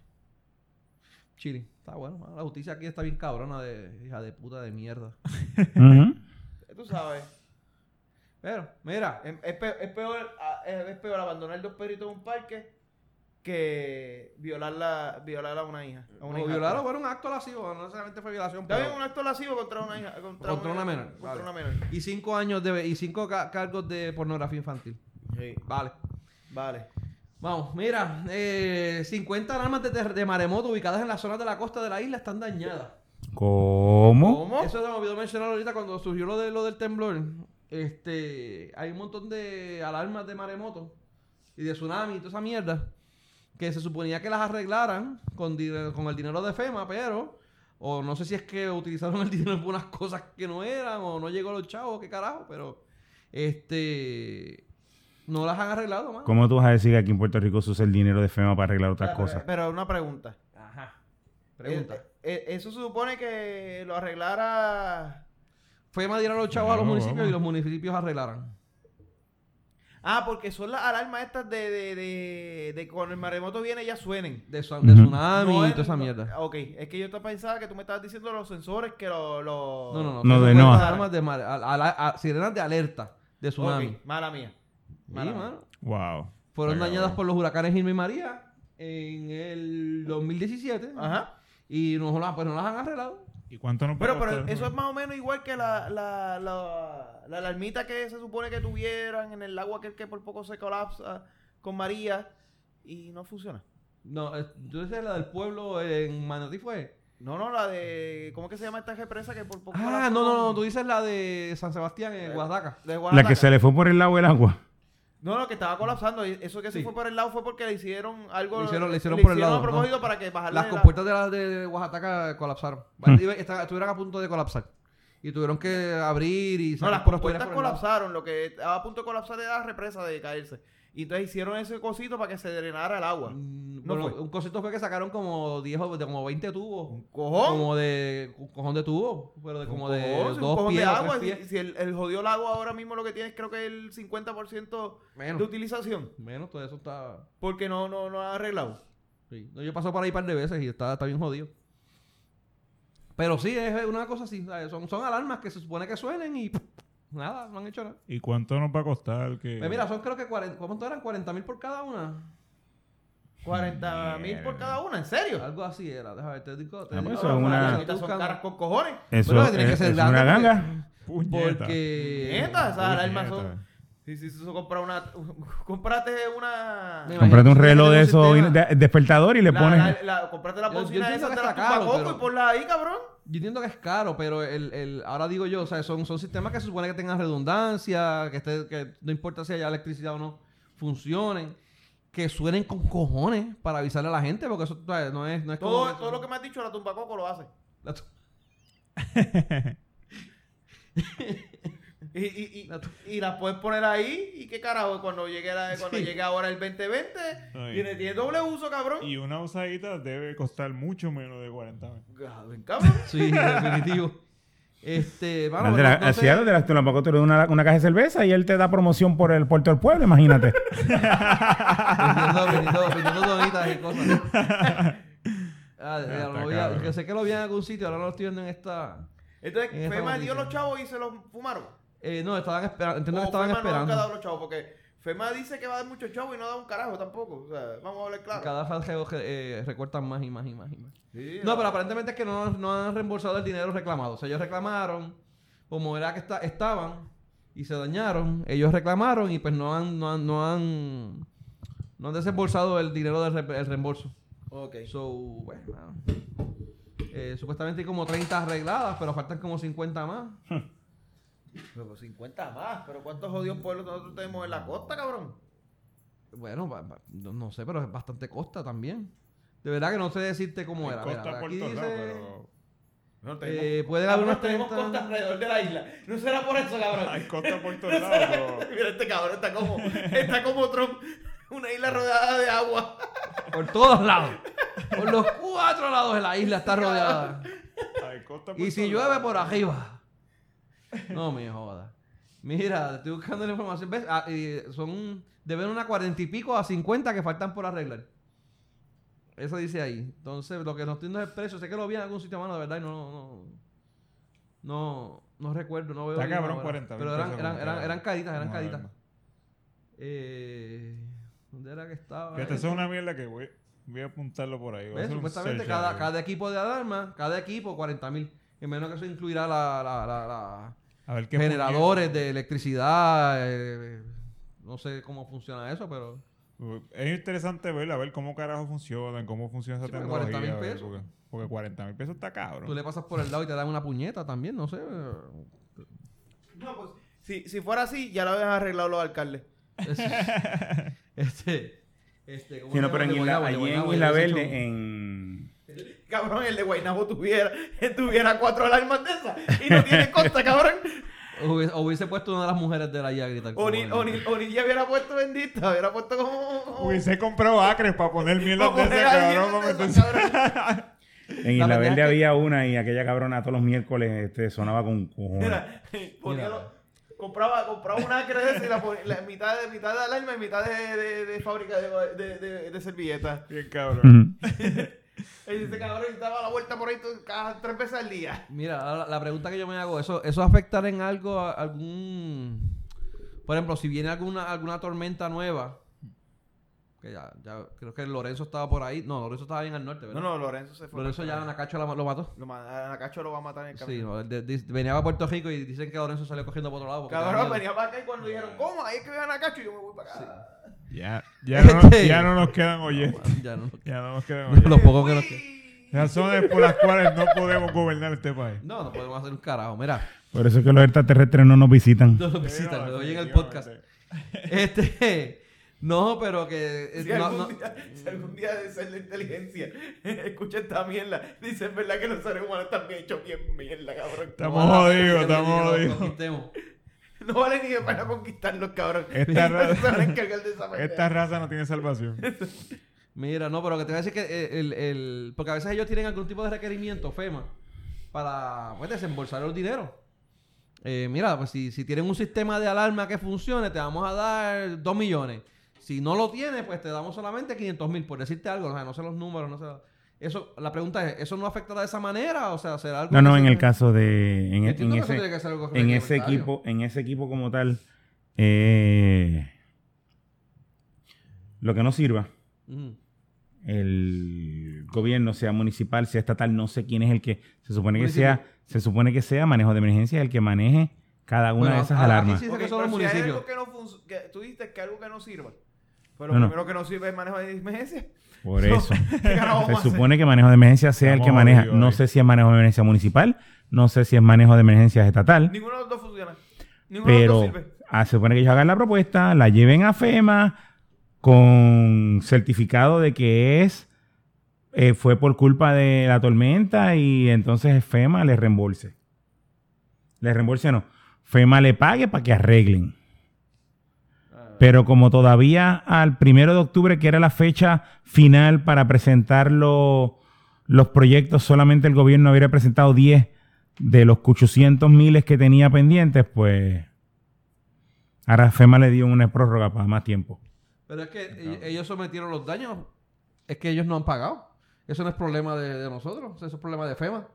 Chile. Está bueno. La justicia aquí está bien cabrona de hija de puta de mierda. Ujú. Tú sabes. Pero, mira, Es, es peor, es, peor, ah, es peor abandonar dos perritos en un parque que violarla, violar a una hija. A una o hija. violar o fue un acto lascivo, no necesariamente fue violación. Pero, un acto lascivo contra una hija. Contra, Contra una menor, Contra vale. una menor. y cinco años de y cinco ca- cargos de pornografía infantil. Sí, Vale. vale. Vamos, mira, eh, 50 alarmas de, de maremoto ubicadas en las zonas de la costa de la isla están dañadas. ¿Cómo? ¿Cómo? Eso se me olvidó mencionar ahorita cuando surgió lo, de, lo del temblor. Este, hay un montón de alarmas de maremoto y de tsunami y toda esa mierda que se suponía que las arreglaran con, con el dinero de FEMA, pero o no sé si es que utilizaron el dinero en unas cosas que no eran o no llegó a los chavos, qué carajo, pero este no las han arreglado, mano. ¿Cómo tú vas a decir que aquí en Puerto Rico se usa el dinero de FEMA para arreglar otras Pero- cosas? Pero una pregunta. Ajá. Pregunta. Eh, eh, eso se supone que lo arreglara. FEMA diera a los chavos a los municipios vamos. y los municipios arreglaran. Ah, porque son las alarmas estas de, de, de, de cuando el maremoto viene ya suenen. De, su- de Ujú. tsunami No y toda esa no- mierda. Ok, es que yo te pensaba que tú me estabas diciendo los sensores que los... Los... No, no, no. No, de NOAA. alarmas de mar- a- a- a- a- sirenas de alerta de tsunami. Mala mía. Sí, Mala mía. mano. Wow. Fueron dañadas por los huracanes Irma y María en el 2017. Ajá. Y no, las- pues no las han arreglado. ¿Y cuánto nos puede Pero, pero eso es más o menos igual que la, la, la, la alarmita que se supone que tuvieran en el agua que, que por poco se colapsa con María y no funciona. No, es- tú dices la del pueblo en Manatí fue. No, no, la de... ¿Cómo que se llama esta represa que por poco Ah, no, no, no. Tú dices la de San Sebastián en Eh, de La que se le fue por el lado del agua. No, no, que estaba colapsando. Eso que se Sí. fue por el lado fue porque le hicieron algo... Le hicieron- le hicieron por el lado, a propósito ¿no? para que Las la- compuertas de, la, de Oaxaca colapsaron. Estuvieron a punto de colapsar. Y tuvieron que abrir y No, las compuertas colapsaron. Lo que estaba a punto de colapsar era la represa de caerse. Y entonces hicieron ese cosito para que se drenara el agua. Mm, No bueno, fue. un cosito fue que sacaron como 10 o de como 20 tubos. Un cojón. Como de un cojón de tubo, pero de como de sí, un dos cojón pies de agua. Si, si el, el jodido lago ahora mismo lo que tiene es creo que el 50% Menos. de utilización. Menos, todo eso está... Porque no, no, no ha arreglado. Sí. Yo paso por ahí un par de veces y está, está bien jodido. Pero sí, es una cosa así. Son, son alarmas que se supone que suenen y nada, no han hecho nada. ¿Y cuánto nos va a costar? Que... Pues mira, son creo que 40, ¿cuánto eran? 40 mil por cada una. 40 mil por cada una, ¿en serio? Algo así era. Déjame ver, te digo. te Ah, pues digo, es no, una- son caras con cojones. Eso Bueno, tiene que es, ser es una porque- ganga. Puñeta. Porque... Neta, esas alarmas Puñeta. son... Sí, sí, eso compra una... Comprate una... Comprate un reloj de esos de- despertador y le La, pones. la, la- comprate la Yo- yo bocina entiendo esa de la caro, pero- y ponla ahí, cabrón. Yo entiendo que es caro, pero el, el, ahora digo yo, o sea, son, son sistemas que se supone que tengan redundancia, que, esté, que no importa si haya electricidad o no, funcionen, que suenen con cojones para avisarle a la gente, porque eso no es, no es Todo, como- todo lo que me has dicho, la tumbacoco lo hace. Y, y, y, y las puedes poner ahí. ¿Y qué carajo? Cuando llegue, la- cuando Sí. llegue ahora el 2020, Ay. tiene, tiene doble uso, cabrón. Y una usadita debe costar mucho menos de 40 mil. Cabrón. Sí, definitivo. Este, mano, Al de la- no- no así sé. a los de la Tulambaco te una, una caja de cerveza y él te da promoción por el puerto del pueblo, imagínate. vendiendo, vendiendo, vendiendo donitas y cosas. Ah, sé que lo vi en algún sitio, ahora no lo estoy viendo en esta. Entonces, En esta FEMA dio los chavos y se los fumaron. Eh, no, estaban esperando, entiendo que estaban FEMA no nunca ha esperando. dado los chavos porque FEMA dice que va a dar muchos chavos y no da un carajo tampoco. O sea, vamos a hablar claro. Cada vez eh, recortan más y más y más y más. Sí, No, pero aparentemente es que no, no han reembolsado el dinero reclamado. O sea, ellos reclamaron, como era que esta- estaban y se dañaron, ellos reclamaron y pues no han, no han, no han, no han desembolsado el dinero del re- el reembolso. Ok. So, bueno. Eh, supuestamente hay como 30 arregladas, pero faltan como 50 más. Pero 50 más. Pero ¿cuántos jodidos pueblos nosotros tenemos en la costa, cabrón? Bueno, no, no sé, pero es bastante costa también. De verdad que no sé decirte cómo era. Mira, Costa por aquí todos lados, dice- pero... No, Eh, puede haber unas tenemos 30. costa alrededor de la isla. No será por eso, cabrón. Hay costa por todos lados, pero... Mira, este cabrón está como, está como Trump. Una isla rodeada de agua. Por todos lados. Por los cuatro lados de la isla está rodeada. Hay costa por Y si llueve lados. por arriba. No me jodas. Mira, estoy buscando la información. ¿Ves? Ah, y son. Deben una cuarenta y pico a 50 que faltan por arreglar. Eso dice ahí. Entonces, lo que no estoy viendo es el precio. Sé que lo vi en algún sitio mano, de verdad, y no. No, no, no recuerdo, no veo. Está cabrón, ahora. 40 Pero eran, eran, eran, eran caritas, eran caritas. Eh, ¿Dónde era que estaba? Fíjate, eso es una mierda que voy, voy a apuntarlo por ahí. Supuestamente cada, cada equipo de alarma, cada equipo 40 mil. En menos que eso incluirá la, la, la, la- A ver qué generadores de electricidad. eh, no sé cómo funciona eso, pero puñeta. Es interesante ver, a ver cómo carajo funcionan, cómo funciona esa Sí, porque tecnología. 40 mil pesos. Porque, porque 40 mil pesos está cabrón. tú le pasas por el lado y te dan una puñeta también, no sé. No, pues, si, si fuera así, ya lo habían arreglado los alcaldes. Este, este, ¿cómo Sí, no, pero en? Isla, allí en Isla Verde, en... Cabrón, el de Guaynabo tuviera, tuviera cuatro alarmas de esas y no tiene costa, cabrón. Hubiese, o hubiese puesto una de las mujeres de la IA a gritar. como O ni, o, ni, o ni ya hubiera puesto bendita, hubiera puesto como. Hubiese comprado acres para poner de poner ese cabrón. En La Isla Verde había una y aquella cabrona todos los miércoles este, sonaba con cojones. Mira, ponía lo- compraba, compraba una acre de esa y la ponía la mitad de mitad de alarma y mitad de, de, de fábrica de, de, de, de servilletas. Bien cabrón. Dice cabrón y daba la vuelta por ahí cada tres veces al día. Mira, la, la pregunta que yo me hago, ¿eso, eso afectará en algo a algún... Por ejemplo, si viene alguna, alguna tormenta nueva, que ya, ya creo que Lorenzo estaba por ahí. No, Lorenzo estaba bien al norte, No, ¿verdad? no, Lorenzo se fue. Lorenzo ya Anacacho la- lo mató. Lo Anacacho lo va a matar en el Sí, camino. no, de- de- venía a Puerto Rico y dicen que Lorenzo salió cogiendo por otro lado. Cabrón, venía para acá y cuando dijeron, ¿cómo? Ahí es que vean Anacacho y yo me voy para acá. Ya, ya, no, nos- Este- ya no nos quedan oyentes. Ya no. Ya no nos quedan oyentes. Lo poco que nos queda. Razones por las cuales no podemos gobernar este país. No, no podemos hacer un carajo. Mira, Por eso es que los extraterrestres no nos visitan. no lo visitan, lo oyen en el podcast. Este, no, pero que eh, Si, no, algún no- Día, si algún día de ser la inteligencia, escucha esta mierda, dicen verdad que los seres humanos están bien hechos bien mierda, cabrón. Estamos jodidos, estamos nos jodidos. No vale ni para conquistarlos, cabrón. Esta Ellos se van a raza, encargar de esa pendeja. esta raza no tiene salvación. Mira, no, pero que te voy a decir que eh, el, el- porque a veces ellos tienen algún tipo de requerimiento, FEMA, para pues, desembolsar el dinero. Eh, mira, pues si, si tienen un sistema de alarma que funcione, te vamos a dar 2 millones. Si no lo tienes, pues te damos solamente 500 mil, por decirte algo. O sea, no sé los números, no sé. Eso, la pregunta es, ¿eso no afectará de esa manera? O sea, ¿será algo No, no, se- en el caso de... En, en que eso ese, en ese equipo, en ese equipo como tal, eh, lo que no sirva, Ujú. el gobierno, sea municipal, sea estatal, no sé quién es el que se supone que Municipio. sea, se supone que sea manejo de emergencia el que maneje cada una Bueno, de esas alarmas. sí dice Ok, que son los pero si hay algo que no que tú dices que algo que no sirva. Pero No, lo no. primero que no sirve es manejo de emergencia. Por eso. ¿Qué carajo Se supone que manejo de emergencia sea el que maneja. No sé si es manejo de emergencia municipal, no sé si es manejo de emergencia estatal, Ninguno de los dos funciona. Ninguno de los pero dos sirve. ah, se supone que ellos hagan la propuesta, la lleven a FEMA con certificado de que es eh, fue por culpa de la tormenta y entonces FEMA le reembolse. Le reembolse no. FEMA le pague para que arreglen. Pero como todavía al primero de octubre, que era la fecha final para presentar lo- los proyectos, solamente el gobierno había presentado 10 de los 800 miles que tenía pendientes, pues ahora FEMA le dio una prórroga para más tiempo. Pero es que ellos- ellos sometieron los daños. Es que ellos no han pagado. Eso no es problema de, de nosotros. Eso es problema de FEMA.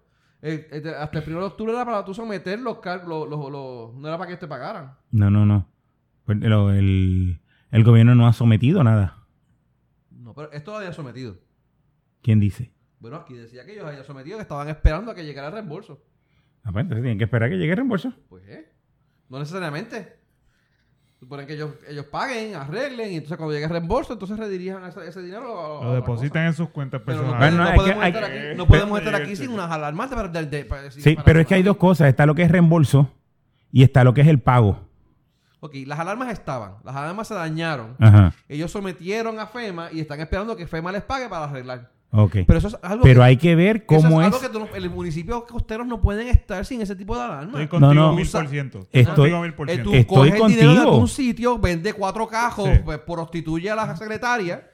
Eh, eh, hasta el 1 de octubre era para tú someter los cargos. Los, los- los- no era para que te pagaran. No, no, no. Pues el, el gobierno no ha sometido nada. No, pero esto lo habían sometido. ¿Quién dice? Bueno, aquí decía que ellos habían sometido, que estaban esperando a que llegara el reembolso. Ah, pues entonces tienen que esperar que llegue el reembolso. Pues, ¿eh? No necesariamente. Suponen que ellos, ellos paguen, arreglen, y entonces cuando llegue el reembolso, entonces redirijan ese, ese dinero a, a Lo depositan en sus cuentas Pero no, personales. Bueno, no hay podemos que- hay estar que- aquí, no podemos estar aquí sin unas alarmantes para, de- de- para decir- Sí, para- pero es que hay dos cosas. Está lo que es reembolso y está lo que es el pago. Ok, las alarmas estaban, las alarmas se dañaron. Ajá. Ellos sometieron a FEMA y están esperando que FEMA les pague para arreglar. Ok. Pero eso es algo Pero que, hay que ver eso cómo es es. algo que tú no- el municipio costeros no pueden estar sin ese tipo de alarma. Estoy contigo no. mil por ciento. Estoy- contigo mil por Eh, tú Estoy coges el dinero de contigo. algún sitio, vende cuatro cajos, Sí. pues prostituye a la secretaria,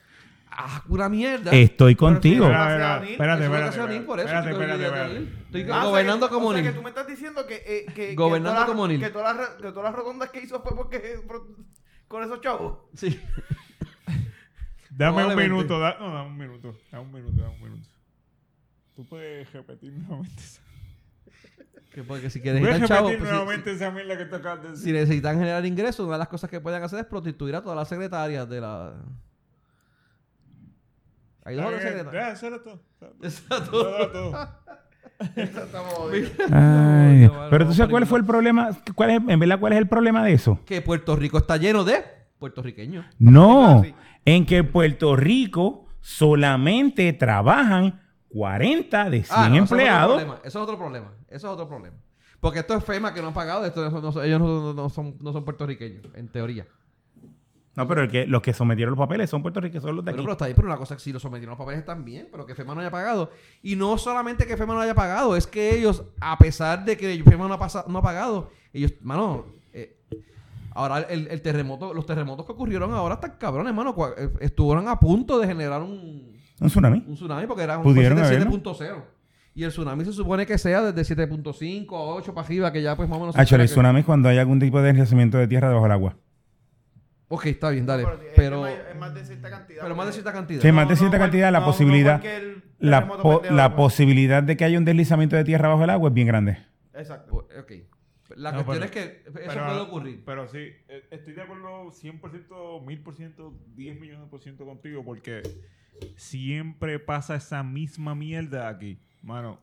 haz una mierda. Estoy contigo. Espérate, espérate, espérate, estoy espérate. Estoy Ah, gobernando como o sea que tú me estás diciendo que, eh, que, Gobernando que como Anil. Que todas, las, que todas las rotondas que hizo fue porque con esos chavos. Sí. Dame un minuto, da, no, dame un minuto, dame un minuto, dame un minuto. Tú puedes repetir nuevamente esa. Que porque si necesitan repetir chavos, pues, si- nuevamente esa mierda que te acabas de si, decir. si necesitan generar ingresos, una de las cosas que pueden hacer es prostituir a todas las secretarias de la... Hay dos o tres Eso era todo. Eso era todo. Ay, pero tú sabes cuál fue el problema. ¿Cuál es, en verdad, cuál es el problema de eso? Que Puerto Rico está lleno de puertorriqueños. No, en que Puerto Rico solamente trabajan 40 de 100 Ah, no, empleados. Eso es, otro problema. eso es otro problema. Eso es otro problema. Porque esto es FEMA que no han pagado. Esto, no- no- ellos no, no son, no son puertorriqueños, en teoría. No, pero el que, los que sometieron los papeles son puertorriqueños, son los de Pero, aquí. pero está ahí, pero una cosa es que si lo sometieron los papeles están bien, pero que FEMA no haya pagado. Y no solamente que FEMA no haya pagado, es que ellos, a pesar de que FEMA no ha, pasa- no ha pagado, ellos, mano, eh, ahora el, el terremoto, los terremotos que ocurrieron ahora están cabrones, mano. eh, Estuvieron a punto de generar un, Un tsunami. un tsunami porque era un Pudieron fue haberlo. 7.0. Y el tsunami se supone que sea desde 7.5 a 8 para arriba, que ya pues más o menos... Ah, el que- tsunami es cuando hay algún tipo de deslizamiento de tierra debajo del agua. Ok, está bien, dale. No, pero, es, más, es más de cierta cantidad. pero más de cierta cantidad. Sí, más de cierta no, cantidad, la posibilidad, la, po- la posibilidad de que haya un deslizamiento de tierra bajo el agua es bien grande. Exacto. Pues, Ok. La No, cuestión pero- es que eso pero- puede ocurrir. Pero sí, eh, estoy de acuerdo 100%, 1000%, 10 millones por ciento contigo porque siempre pasa esa misma mierda aquí. Mano,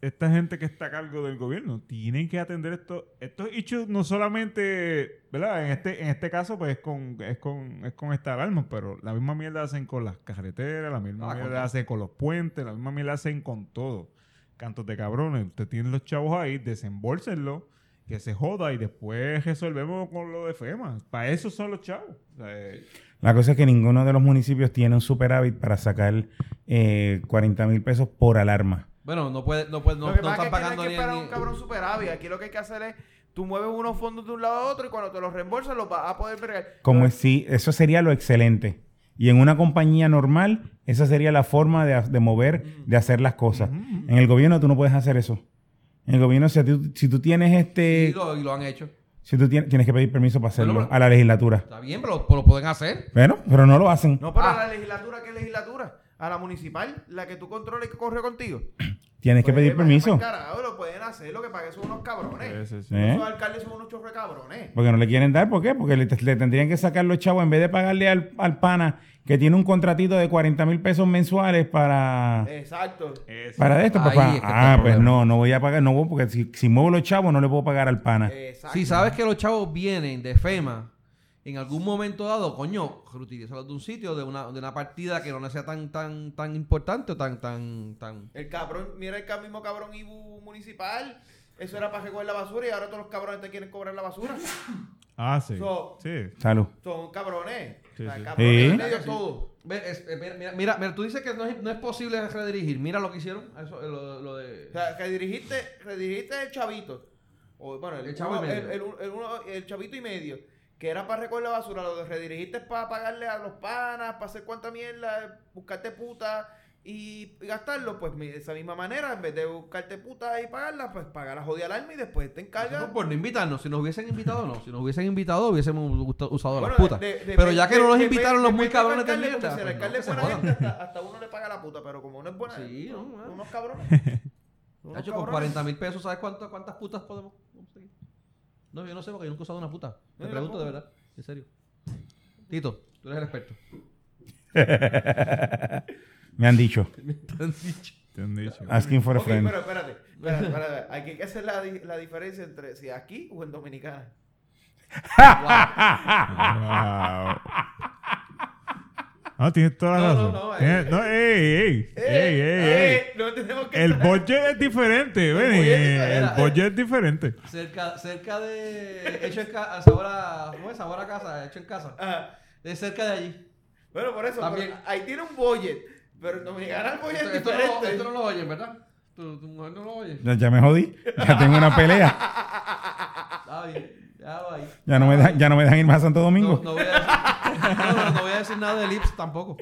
esta gente que está a cargo del gobierno tienen que atender esto, estos hechos no solamente, ¿verdad? En este, en este caso pues es con, es con, es con esta alarma, pero la misma mierda hacen con las carreteras, la misma Ah, mierda hacen con los puentes, la misma mierda hacen con todo. Cantos de cabrones, usted tiene los chavos ahí, desembolsenlo, que se joda y después resolvemos con lo de FEMA. Para eso son los chavos. O sea, eh, La cosa es que ninguno de los municipios tiene un superávit para sacar eh, 40 mil pesos por alarma. Bueno, no puede, no puede, no, lo que no pasa están es que pagando no hay ni, que esperar ni- un cabrón superávit. Aquí lo que hay que hacer es, tú mueves unos fondos de un lado a otro y cuando te los reembolsan los vas a poder bregar. Como Lo- es si, eso sería lo excelente. Y en una compañía normal, esa sería la forma de, de mover, de hacer las cosas. En el gobierno tú no puedes hacer eso. En el gobierno, si tú, si tú tienes este... y lo, y lo han hecho. Si tú tienes, tienes que pedir permiso para hacerlo pero- a la legislatura. Está bien, pero lo, lo pueden hacer. Bueno, pero no lo hacen. No, pero Ah. a la legislatura, ¿qué legislatura? A la municipal, la que tú controlas y que corre contigo. Tienes que Pues, pedir vaya permiso. pa'l Carajo, lo pueden hacer, lo que paguen son unos cabrones. sí, sí, sí. ¿Eh? Esos alcaldes son unos chorros de cabrones. Porque no le quieren dar, ¿por qué? Porque le, le tendrían que sacar los chavos en vez de pagarle al, al pana que tiene un contratito de 40 mil pesos mensuales para, Exacto. Para esto. pues, Ahí para- es que está ah, pues problema. no, no voy a pagar, no voy, porque si, si muevo los chavos no le puedo pagar al pana. Exacto. Si sabes que los chavos vienen de FEMA, en algún momento dado, coño, reutilízalos de un sitio, de una, de una partida que no sea tan, tan, tan importante o tan, tan, tan... El cabrón, mira el mismo cabrón Ibu municipal. Eso era para recoger la basura y ahora todos los cabrones te quieren cobrar la basura. Ah, sí. So- sí. Salud. Son cabrones. Sí, O sea, sí. cabrones Sí. medio todo. Eh, mira, mira, mira, tú dices que no es, no es posible redirigir. Mira lo que hicieron. Eso, eh, lo, lo de... O sea, redirigiste, redirigiste el chavito. o bueno, el, El chavo y uno- medio. el- el- el uno- el chavito y medio, que era para recoger la basura, lo redirigiste para pagarle a los panas, para hacer cuanta mierda, buscarte puta y, gastarlo, pues de esa misma manera, en vez de buscarte puta y pagarla, pues pagar la jodida alarma y después te encargas. Nosotros por no invitarnos. Si nos hubiesen invitado, no. Si nos hubiesen invitado, hubiésemos usado Bueno, las putas. de- de- pero ya que no nos invitaron los muy cabrones de mierda. Si el pues no, alcalde es buena gente, hasta, hasta uno le paga la puta, pero como uno es buena, Sí, son no, unos cabrones. Unos Tacho, con cabrones. 40 mil pesos, ¿sabes cuánto- cuántas putas podemos? No, yo no sé porque yo nunca he usado una puta. Te pregunto de verdad. En serio. Tito, tú eres el experto. Me han dicho. Me han dicho. Te han dicho. Asking for a friend. pero espérate, espérate, espérate. Hay que hacer la, di- la diferencia entre si aquí o en Dominicana. Wow. No, tienes toda la No, razón. no, no, eh, no, ey, ey, ey, ey, ey. Eh, No tenemos que El estar- budget es diferente, es El diferente. budget es diferente. Cerca, cerca de. Hecho en casa. Sabor a. ¿Cómo es? Sabor a casa. Hecho en casa. Ajá. Es cerca de allí. Bueno, por eso, También. ahí tiene un budget. Pero en Dominicana el budget Esto, es esto no, diferente. esto no lo oyen, ¿verdad? Tu, tu mujer no lo oye. Ya, ya me jodí. Ya tengo una pelea. Está bien. Ahí. Ya no me, dejan- ya no me dejan ir más a Santo No, Domingo. no voy a decir, no, voy a decir nada de Lips tampoco.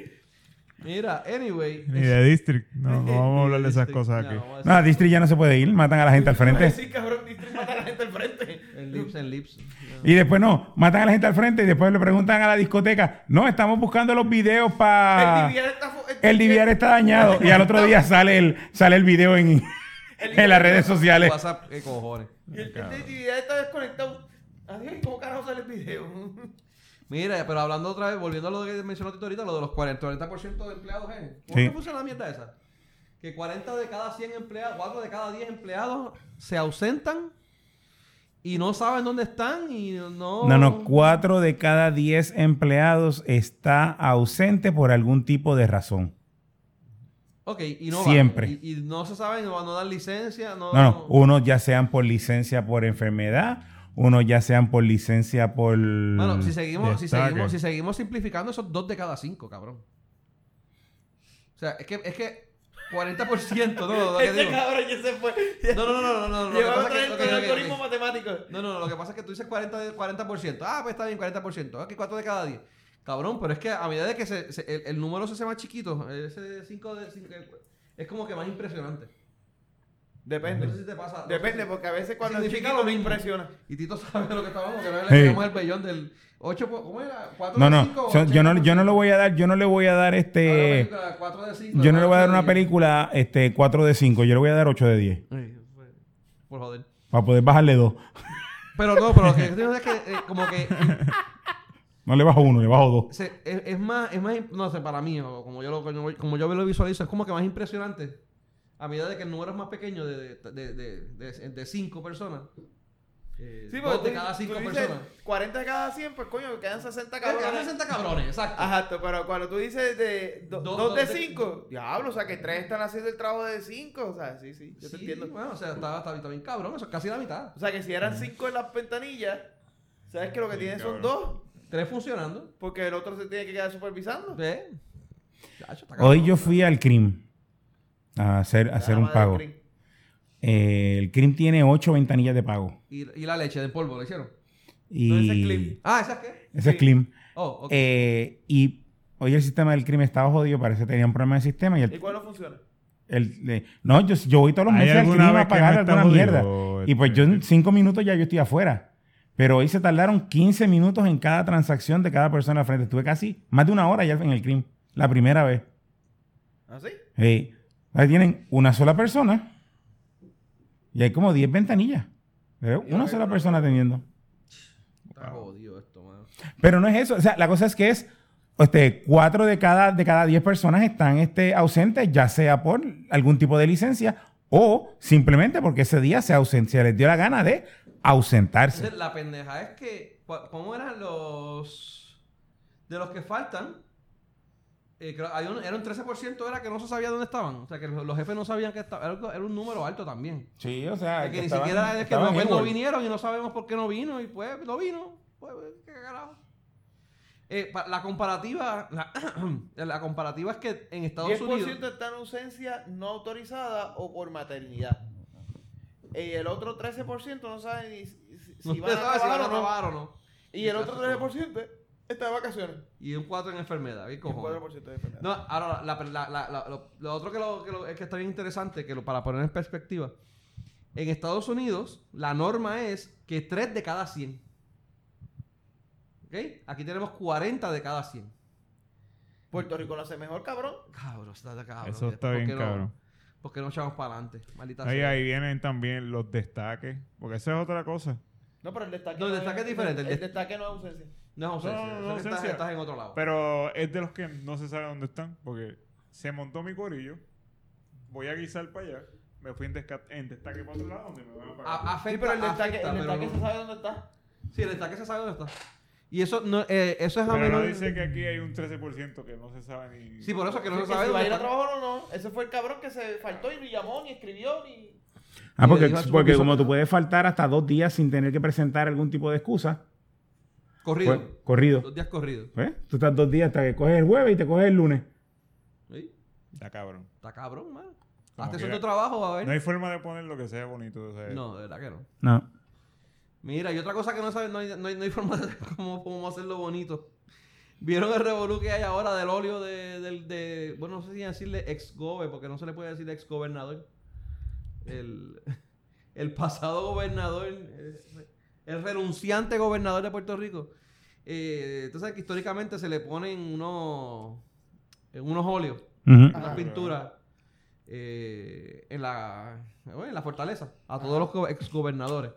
Mira, anyway. Ni de District. No, no vamos a hablar de esas cosas no, aquí. No, a Distri ya no se puede ir. Matan a la gente al frente. Sí, cabrón, District mata a la gente al frente. En Lips, en Lips. Y después no, matan a la gente al frente y después le preguntan a la discoteca, no, estamos buscando los videos para... El DVR está... fu- El DVR está dañado y al otro día sale el, sale el video en, en las redes sociales. WhatsApp, qué cojones. Y el, el DVR está desconectado. Adiós, ¿cómo carajo sale el video? Mira, pero hablando otra vez, volviendo a lo que mencionó Tito ahorita, lo de los 40, 40% de empleados, ¿eh? ¿Cómo Sí. funciona la mierda esa? Que 40 de cada 100 empleados, 4 de cada 10 empleados se ausentan y no saben dónde están y no... No, no, cuatro de cada diez empleados está ausente por algún tipo de razón. Ok, y no. Siempre. Y, y no se saben, no, no dan licencia, no... No, no, unos ya sean por licencia por enfermedad, unos ya sean por licencia por... Bueno, si seguimos, si seguimos, si seguimos simplificando, esos 2 de cada 5, cabrón. O sea, es que, es que 40%, no, no, Este digo. cabrón ya se fue. No, no, no, no, no, no, Llevaba el ok, ok, ok. algoritmo matemático. No, no, no, lo que pasa es que tú dices 40, de- 40%. Ah, pues está bien, 40%. Aquí 4 de cada 10. Cabrón, pero es que a medida de que se, se- el, el número se hace más chiquito, ese 5 de 5 es como que más impresionante. Depende. No sé si te pasa. no Depende, sé si- porque a veces cuando es Significa chiquito lo me impresiona. Y Tito sabe lo que está hablando, que no le llamamos el bellón del 8, po- ¿cómo era? 4 No, de no, 5. so- yo no, yo no le voy a dar, yo no le voy a dar este... 4 de 5. Yo no le voy a dar una película este 4 de 5, yo le voy a dar 8 de 10. Por joder. Para poder bajarle 2. Pero no, pero lo que yo digo es que eh, como que No le bajo 1, le bajo 2. se- es, es más, es más, no sé, para mí, como yo lo, como, como yo lo visualizo, es como que más impresionante a medida de que el número es más pequeño de, de, de, de, de- de cinco personas. Eh, Sí, dos porque de tú- cada tú cinco dices personas. 40 de cada 100, pues coño, quedan 60 Quedan cabrones. 60 cabrones, exacto. Ajá, pero cuando tú dices de 2 Dos- de dos de- 5, diablo, o sea que 3 están haciendo el trabajo de 5, o sea, sí, sí, yo te Sí, entiendo. bueno, o sea, está, está, está bien cabrón, eso es casi la mitad. O sea que si eran 5 en las ventanillas, ¿sabes que lo que Sí, tienen son cabrón. 2? Tres funcionando. Porque el otro se tiene que quedar supervisando. ¿Ves? Hoy yo fui al CRIM a hacer, a hacer La un pago. Eh, el CRIM tiene 8 ventanillas de pago. ¿Y, y la leche de polvo, ¿lo hicieron? Y No, ese es CRIM. Ah, ¿esa es qué? Ese es Sí. CRIM. Oh. Eh, y hoy el sistema del CRIM estaba jodido, parece que tenía un problema de sistema. Y el, ¿Y cuál no funciona? el- eh, no, yo, yo voy todos los ¿Hay meses al alguna CRIM vez a pagar alguna jodido, mierda. Y pues yo en este? 5 minutos ya yo estoy afuera. Pero hoy se tardaron 15 minutos en cada transacción de cada persona al frente. Estuve casi más de una hora ya en el CRIM. La primera vez. ¿Ah, sí? Sí. Ahí tienen una sola persona y hay como 10 ventanillas. Pero una sola persona atendiendo. Está jodido esto, mano. Pero no es eso. O sea, la cosa es que es este, cuatro de cada, de cada 10 personas están este, ausentes, ya sea por algún tipo de licencia o simplemente porque ese día se, ausen- se les dio la gana de ausentarse. La pendeja es que, ¿cómo eran los. de los que faltan? Eh, creo- hay un- era un 13% era que no se sabía dónde estaban. O sea, que los, los jefes no sabían que estaban. Era, un número alto también. Sí, o sea, que ni siquiera es que no, pues, no vinieron y no sabemos por qué no vino. Y pues, no vino. Pues, qué carajo. Eh, pa- la comparativa. La, la comparativa es que en Estados 10% Unidos. está en ausencia no autorizada o por maternidad. y el otro 13% no sabe ni si, si- si No van a se sabe si trabajar van a o no. trabajar o no. Y el otro 13% está de vacaciones. Y un 4 en enfermedad. ¿qué Y un cojones? 4% de enfermedad. No, ahora, la, la- la- la- lo, lo otro que, lo, que lo- es que está bien interesante, que lo- para poner en perspectiva, en Estados Unidos la norma es que 3 de cada 100. ¿Ok? Aquí tenemos 40 de cada 100. Puerto Rico lo hace mejor, cabrón. Cabrón, está de cabrón. Eso está ¿Por bien no- cabrón. ¿Por qué no echamos para adelante? Maldita Ahí, sea. ahí vienen también los destaques. Porque esa es otra cosa. No, pero el destaque No, el destaque es diferente, el El, dest- destaque no es ausencia. No es ausencia. No, no, no, estás, en otro lado. Pero es de los que no se sabe dónde están. Porque se montó mi corillo. Voy a guisar para allá. Me fui en, desca- en destaque para otro lado donde me van a pagar. A- afecta, Sí, pero el destaque, afecta, el pero destaque no- se sabe dónde está. Sí, el destaque se sabe dónde está. Y eso, no, eh, eso es a Pero no menor... dice que aquí hay un 13% que no se sabe ni... Sí, por eso que no Sí, se que sabe si va a ir a trabajar o no. Ese fue el cabrón que se faltó y ni llamó, ni escribió, ni... Ah, porque, porque como tú puedes faltar hasta dos días sin tener que presentar algún tipo de excusa, Corrido. pues, corrido. Dos días corridos. ¿Ves? Tú estás dos días hasta que coges el jueves y te coges el lunes. ¿Sí? Está cabrón. Está cabrón, man. Como Hazte eso tu trabajo, a ver. No hay forma de poner lo que sea bonito. o sea, No, de verdad que no. No. Mira, y otra cosa que no saben, no hay, no hay, no hay forma de cómo, cómo hacerlo bonito. ¿Vieron el revolú que hay ahora del óleo de, del de, bueno, no sé si decirle ex gobe, porque no se le puede decir ex gobernador. El, el pasado gobernador, eh, el renunciante gobernador de Puerto Rico. Eh, tú sabes que históricamente se le ponen unos, unos óleos Ujú. unas pinturas eh, en, la, bueno, en la fortaleza a todos los go- exgobernadores.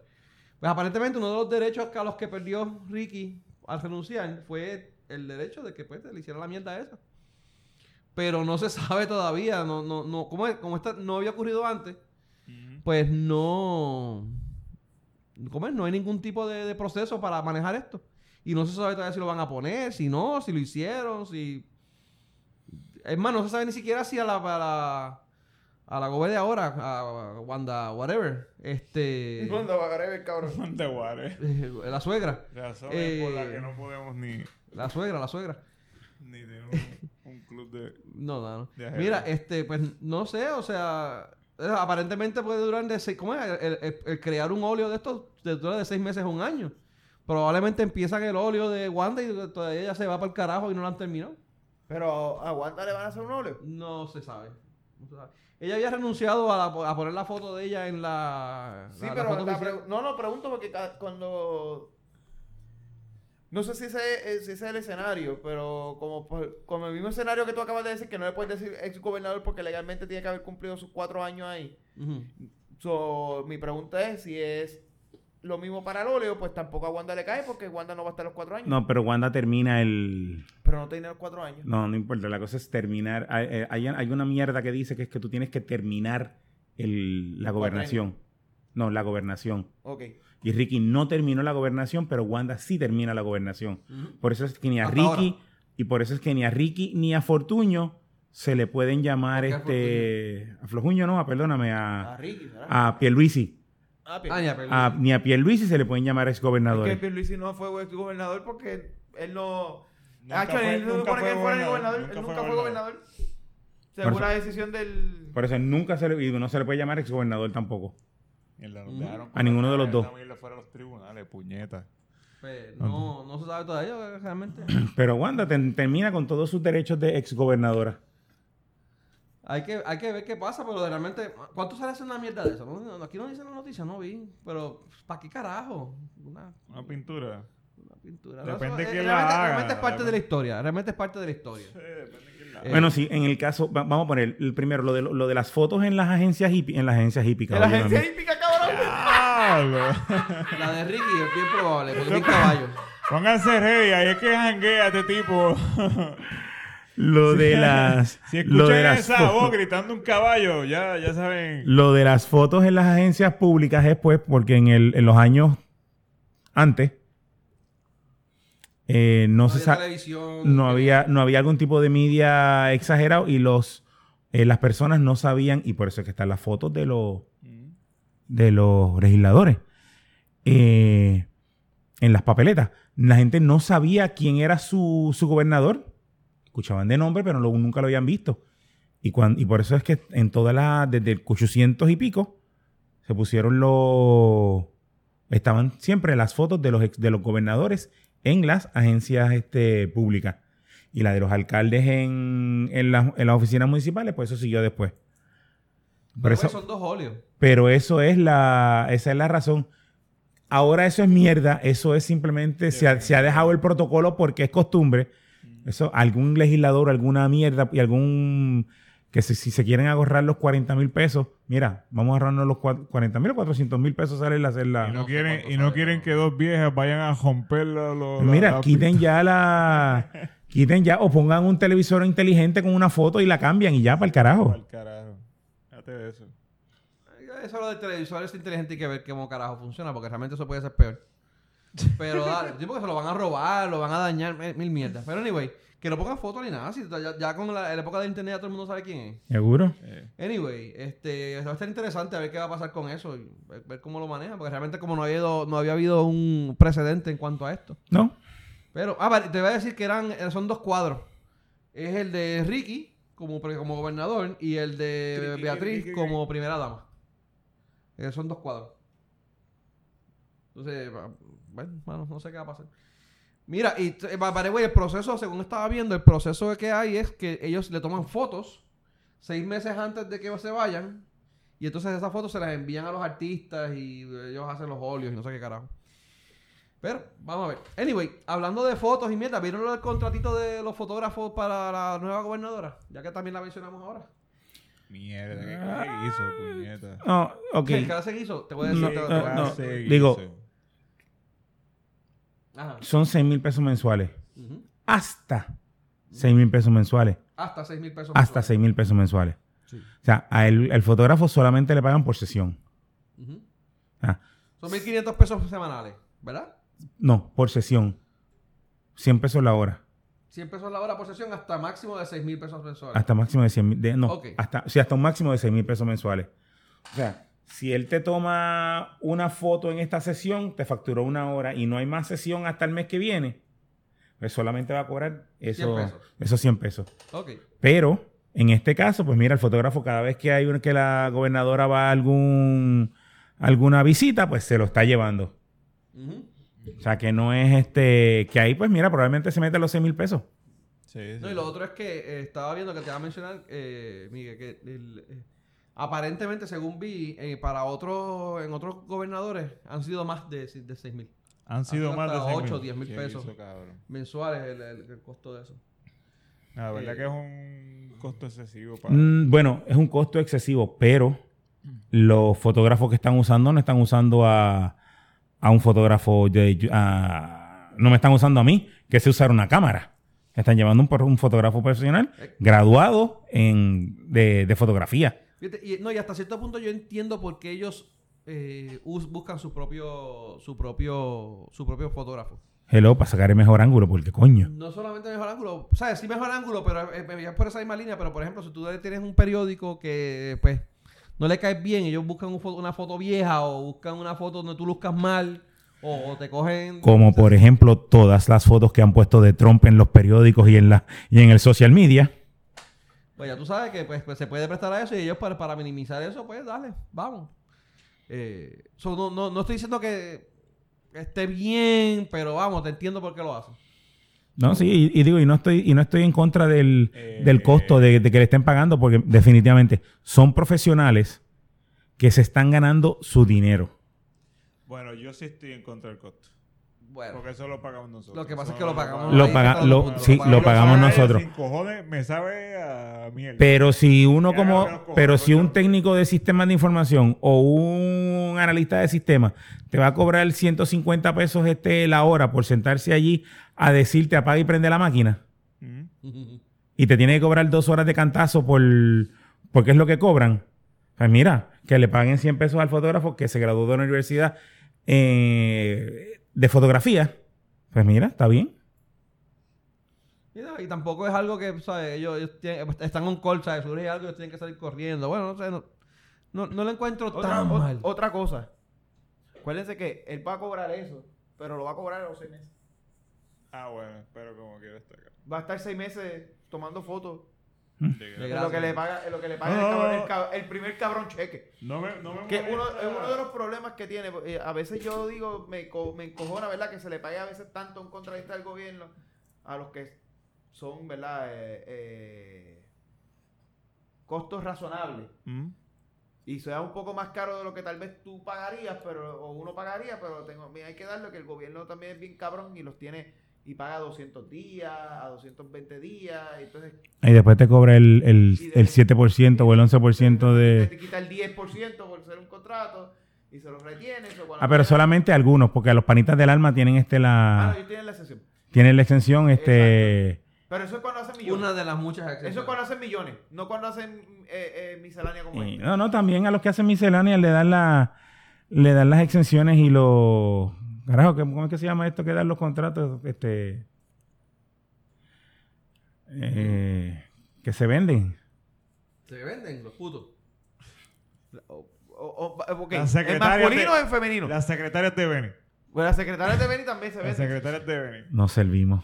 Pues aparentemente uno de los derechos que a los que perdió Ricky al renunciar fue el derecho de que pues, le hiciera la mierda esa. Pero no se sabe todavía, no, no, no, como, como esta no había ocurrido antes, pues no, ¿cómo es? no hay ningún tipo de, de proceso para manejar esto. Y no se sabe todavía si lo van a poner, si no, si lo hicieron, si... Es más, no se sabe ni siquiera si a la, a la, a la gobe de ahora, a Wanda, whatever, este... ¿Dónde va a agarrar el cabrón? De Guare. eh, la suegra, Razón Eh, por la que no podemos ni, la suegra, la suegra. ni tener un, un club de... No, no, no. De Mira, este, pues no sé, o sea, eh, aparentemente puede durar de seis, ¿cómo es? El, el- el crear un óleo de estos dura de seis meses a un año. Probablemente empiezan el óleo de Wanda y todavía ella se va para el carajo y no lo han terminado. Pero a Wanda le van a hacer un óleo. No se sabe. No se sabe. Ella había renunciado a, la- a poner la foto de ella en la. Sí, la- la pero foto la pre- no, no, pregunto porque cuando... No sé si ese, es- si ese es el escenario, pero como, como el mismo escenario que tú acabas de decir, que no le puedes decir ex gobernador porque legalmente tiene que haber cumplido sus cuatro años ahí. So, mi pregunta es si es lo mismo para el óleo, pues tampoco a Wanda le cae porque Wanda no va a estar los cuatro años. No, pero Wanda termina el... Pero no tiene los cuatro años. No, no importa. La cosa es terminar. Hay, eh, hay, hay una mierda que dice que es que tú tienes que terminar el- la gobernación. No, la gobernación. Ok. Y Ricky no terminó la gobernación, pero Wanda sí termina la gobernación. Por eso es que ni a Hasta Ricky, ahora. y por eso es que ni a Ricky ni a Fortuño se le pueden llamar ¿Por qué a este. A Flojuño no, perdóname, A a, Ricky, ¿verdad? a Pierluisi. Ah. Ah. A- ni a Pierluisi se le pueden llamar Es que. Pierluisi no fue ex gobernador porque él no... Nunca fue- él no nunca supone que fue él fuera ni gobernador, gobernador. nunca Él fue nunca fue gobernador. gobernador. Según la decisión del... Por eso nunca se le, y no se le puede llamar exgobernador tampoco. Mierda, nos Ujú. dejaron A ninguno de los dos. mierda fuera de los tribunales, puñeta. Pues, no, no se sabe todavía realmente. Pero Wanda ten- termina con todos sus derechos de exgobernadora. Hay que, hay que ver qué pasa, pero realmente, ¿cuánto sale hacer una mierda de eso? No, no, aquí no dice la noticia, no vi. Pero, ¿para qué carajo? Una, Una pintura. una pintura. Depende Eso, quién eh, la realmente, haga. realmente es parte de la historia. Realmente es parte de la historia. Sí, depende de quién la Eh, Bueno, sí, en el caso, va- vamos a poner el primero, lo de, lo de las fotos en las agencias hippie, en las agencias hippie, En la caballo, agencia mami. hípica, cabrón. Diablo. La de Ricky es bien probable, porque es bien caballo. Pónganse ready, ahí es que janguea este tipo. Lo de las, Si lo de escuchan las esa voz gritando un caballo, ya, ya saben. Lo de las fotos en las agencias públicas es pues porque en, el, en los años antes eh, no, se había televisión. no había no había algún tipo de media exagerado y los eh, las personas no sabían y por eso es que están las fotos de los de los legisladores eh, en las papeletas. La gente no sabía quién era su, su gobernador. Escuchaban de nombre, pero nunca lo habían visto. Y, cuan- y por eso es que en todas las, desde el 800 y pico, se pusieron los... Estaban siempre las fotos de los, ex- de los gobernadores en las agencias este, públicas. Y la de los alcaldes en, en, las- en las oficinas municipales, pues eso siguió después. Por Pero, eso, son dos óleos. pero eso es la, esa es la razón. Ahora eso es mierda, eso es simplemente, se ha, se ha dejado el protocolo porque es costumbre. Eso, algún legislador, alguna mierda y algún, que si, si se quieren ahorrar los 40 mil pesos, mira, vamos a ahorrarnos los cua- 40 mil o 400 mil pesos sale la hacer la... Y no, quieren, y no quieren que dos viejas vayan a romper la- lo- la- Mira, la quiten ya la... Quiten ya, o pongan un televisor inteligente con una foto y la cambian y ya para el carajo. Pa'l carajo. De eso. Eso lo del televisor es inteligente y que ver cómo carajo funciona, porque realmente eso puede ser peor. Pero dale, tipo que se lo van a robar, lo van a dañar, mil, mil mierdas. Pero anyway, que no pongan fotos ni nada. Si ya, ya con la, la época de internet ya todo el mundo sabe quién es. ¿Seguro? Eh, Anyway, este, va a estar interesante a ver qué va a pasar con eso y ver, ver cómo lo manejan, porque realmente como no había, habido, no había habido un precedente en cuanto a esto. ¿No? Pero, ah, vale, te voy a decir que eran, eh, son dos cuadros. Es el de Ricky como, como gobernador y el de Beatriz como primera dama. Eh, son dos cuadros. Entonces, bueno, mano, no sé qué va a pasar. Mira, y the way, el proceso, según estaba viendo, el proceso que hay es que ellos le toman fotos seis meses antes de que se vayan. Y entonces esas fotos se las envían a los artistas y ellos hacen los óleos y no sé qué carajo. Pero, vamos a ver. Anyway, hablando de fotos y mierda, ¿vieron del contratito de los fotógrafos para la nueva gobernadora? Ya que también la mencionamos ahora. mierda, ¿qué qué hizo, puñeta? No, ok. ¿Qué clase que hizo? Te voy a decir. No, te- te no, voy a no. Digo-. Ajá. Son 6 mil pesos mensuales. Hasta 6 mil pesos mensuales. Hasta 6 mil pesos. Hasta mensuales. 6 mil pesos mensuales. Sí. O sea, a el, el fotógrafo solamente le pagan por sesión. Ujú. Ah, Son 1.500 pesos semanales, ¿verdad? No, por sesión. 100 pesos la hora. 100 pesos la hora por sesión hasta máximo de 6 mil pesos mensuales. Hasta máximo de 100 mil. No, hasta, sí, hasta un máximo de 6 mil pesos mensuales. O sea, si él te toma una foto en esta sesión, te facturó una hora y no hay más sesión hasta el mes que viene, pues solamente va a cobrar eso, 100 pesos. esos 100 pesos. Ok. Pero en este caso, pues mira, el fotógrafo cada vez que hay un- que la gobernadora va a algún alguna visita, pues se lo está llevando. O sea, que no es este que ahí pues mira, probablemente se mete los 6 mil pesos. Sí, sí. No, y lo otro es que eh, estaba viendo que te iba a mencionar, eh, Miguel, que el- eh, aparentemente, según vi, eh, para otros, en otros gobernadores han sido más de, de 6 mil Han sido más de 6 8 o 10 mil ¿Qué pesos. hizo, mensuales el, el- el costo de eso. La verdad Eh, que es un costo excesivo para... Mm, bueno, es un costo excesivo, pero los fotógrafos que están usando no están usando a, a un fotógrafo de a- no me están usando a mí, que sé usar una cámara. Están llevando un, fotógrafo profesional graduado en, de, de fotografía. Y, no, y hasta cierto punto yo entiendo por qué ellos eh, us- buscan su propio, su propio, su propio fotógrafo. Hello, para sacar el mejor ángulo, porque coño. No solamente mejor ángulo, o sea, sí mejor ángulo, pero eh, eh, es por esa misma línea. Pero por ejemplo, si tú tienes un periódico que pues no le caes bien, ellos buscan un una foto vieja o buscan una foto donde tú luzcas mal o, o te cogen. Como por ejemplo todas las fotos que han puesto de Trump en los periódicos y en, la, y en el social media. Pues ya tú sabes que pues, pues, se puede prestar a eso y ellos para, para minimizar eso, pues dale, vamos. Eh, so, no, no, no estoy diciendo que esté bien, pero vamos, te entiendo por qué lo hacen. No, sí, y, y digo, y no estoy, y no estoy en contra del, Eh, del costo de, de que le estén pagando, porque definitivamente son profesionales que se están ganando su dinero. Bueno, yo sí estoy en contra del costo. Bueno, Porque eso lo pagamos nosotros. Lo que pasa es que lo pagamos Lo paga- lo- sí, lo pagamos nosotros. Sin cojones, me sabe a mierda. Pero si uno Ya, como, pero si un técnico de sistemas de información o un analista de sistemas te va a cobrar 150 pesos este la hora por sentarse allí a decirte apaga y prende la máquina Ujú. y te tiene que cobrar dos horas de cantazo por porque es lo que cobran. Pues mira, que le paguen 100 pesos al fotógrafo que se graduó de una universidad eh, de fotografía. Pues mira, está bien. Y, no, y tampoco es algo que, ¿sabes? Ellos, ellos tienen- están on call, ¿sabes? Surge algo, ellos tienen que salir corriendo. Bueno, no sé, no, no, no lo encuentro Otra, tan o- mal. otra cosa. Acuérdense que él va a cobrar eso, pero lo va a cobrar a los seis meses. Ah, bueno, pero como quiero estar acá. Va a estar seis meses tomando fotos De De Es gracia. lo que le paga, es lo que le paga No, el, cabrón- el primer cabrón cheque. No me, no me Que uno, es uno de los problemas que tiene. eh, a veces yo digo, me, co- me encojona, ¿verdad? Que se le pague a veces tanto un contratista del gobierno a los que son, ¿verdad? Eh, eh, costos razonables. Mm. Y sea un poco más caro de lo que tal vez tú pagarías, pero o uno pagaría, pero tengo, mira, hay que darle que el gobierno también es bien cabrón y los tiene y paga 200 días, a 220 días, y entonces Y después te cobra el, el, de- el 7% o el 11% de... te quita el 10% por ser un contrato y se lo retienes. Ah, pero solamente algunos, porque a los panitas del alma tienen este Ah, la... no, ellos tienen la excepción. Tienen la exención, este... Pero eso es cuando hacen millones. Una de las muchas Eso excepciones. es cuando hacen millones, no cuando hacen eh, eh, miscelánea como y- no, no, también a los que hacen misceláneas le dan la... Le dan las exenciones y los... Carajo, ¿qué- ¿cómo es que se llama esto que dan los contratos? Este... eh, que se venden. Se venden los putos. O- ¿En secretaria masculino de- o en femenino? Las secretarias de Beni. Bueno, las secretarias de Beni también se Las venden. secretarias de Beni. Nos servimos.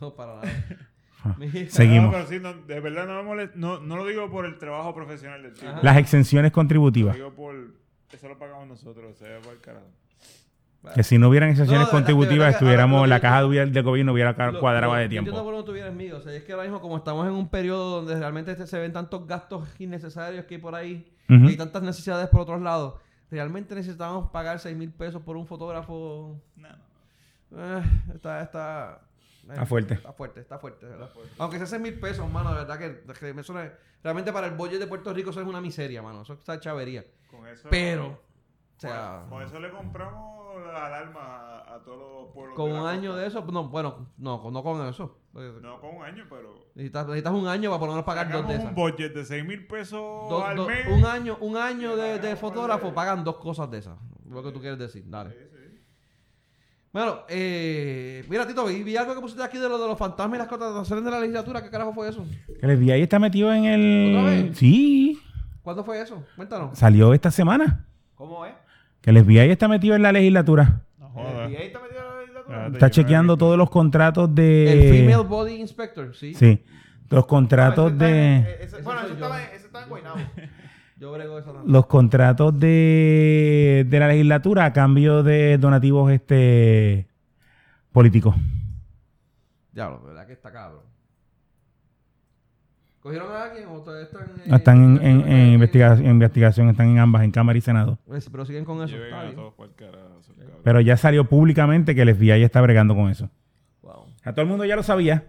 No, para nada. Mira. Seguimos. No, pero sí, no, de verdad no me. No, no lo digo por el trabajo profesional del. Ajá. Las exenciones Lo contributivas. digo por. Eso lo pagamos nosotros, o sea, por el carajo. Que si no hubieran exenciones No, contributivas, verdad estuviéramos, la caja de- del gobierno hubiera cuadrado de yo tiempo. Por qué no tuvieras miedo. O sea, es que ahora mismo, como estamos en un periodo donde realmente se ven tantos gastos innecesarios que hay por ahí Ujú. y hay tantas necesidades por otros lados, realmente necesitamos pagar 6 mil pesos por un fotógrafo. No, no. Eh, está, está, eh, Está fuerte. Está fuerte, está fuerte, ¿verdad? Aunque sea 6 mil pesos, mano, de verdad que, que me suena- realmente para el budget de Puerto Rico eso es una miseria, mano. Eso está chavería. Con eso. Pero, o sea, Con, con eso le compramos la alarma a, a todos los pueblos. con un año costa. de eso, no, bueno, no, no con eso. No, con un año, pero. Necesitas, necesitas un año para por lo menos pagar dos de esas. un budget de 6 mil pesos al mes. un año, un año de, fotógrafo pagan dos cosas de esas. Lo que tú quieres decir, dale. Sí, sí. Bueno, eh, mira, Tito, vi, vi algo que pusiste aquí de lo de los fantasmas y las contrataciones de la legislatura. ¿Qué carajo fue eso? El FBI está metido en el... ¿Otra vez? Sí, ¿Cuándo fue eso? Cuéntanos. salió esta semana. ¿Cómo es? Que el FBI está metido en la legislatura. No ¿El jodas. FBI está metido en la legislatura? Está chequeando todos los contratos de... El Female Body Inspector, sí. Sí, los contratos en- de... ese- bueno, yo. estaba, en- ese estaba en Guaynabo. Yo brego eso también. Los contratos de, de la legislatura a cambio de donativos este políticos. Diablo, ¿verdad que está cabrón? ¿Cogieron a alguien o todavía están eh, en, en- en investiga- en investigación, están en ambas, en Cámara y Senado. Pues, Pero siguen con eso. Está bien. carajo. Pero ya salió públicamente que el FBI está bregando con eso. Wow. A todo el mundo ya lo sabía,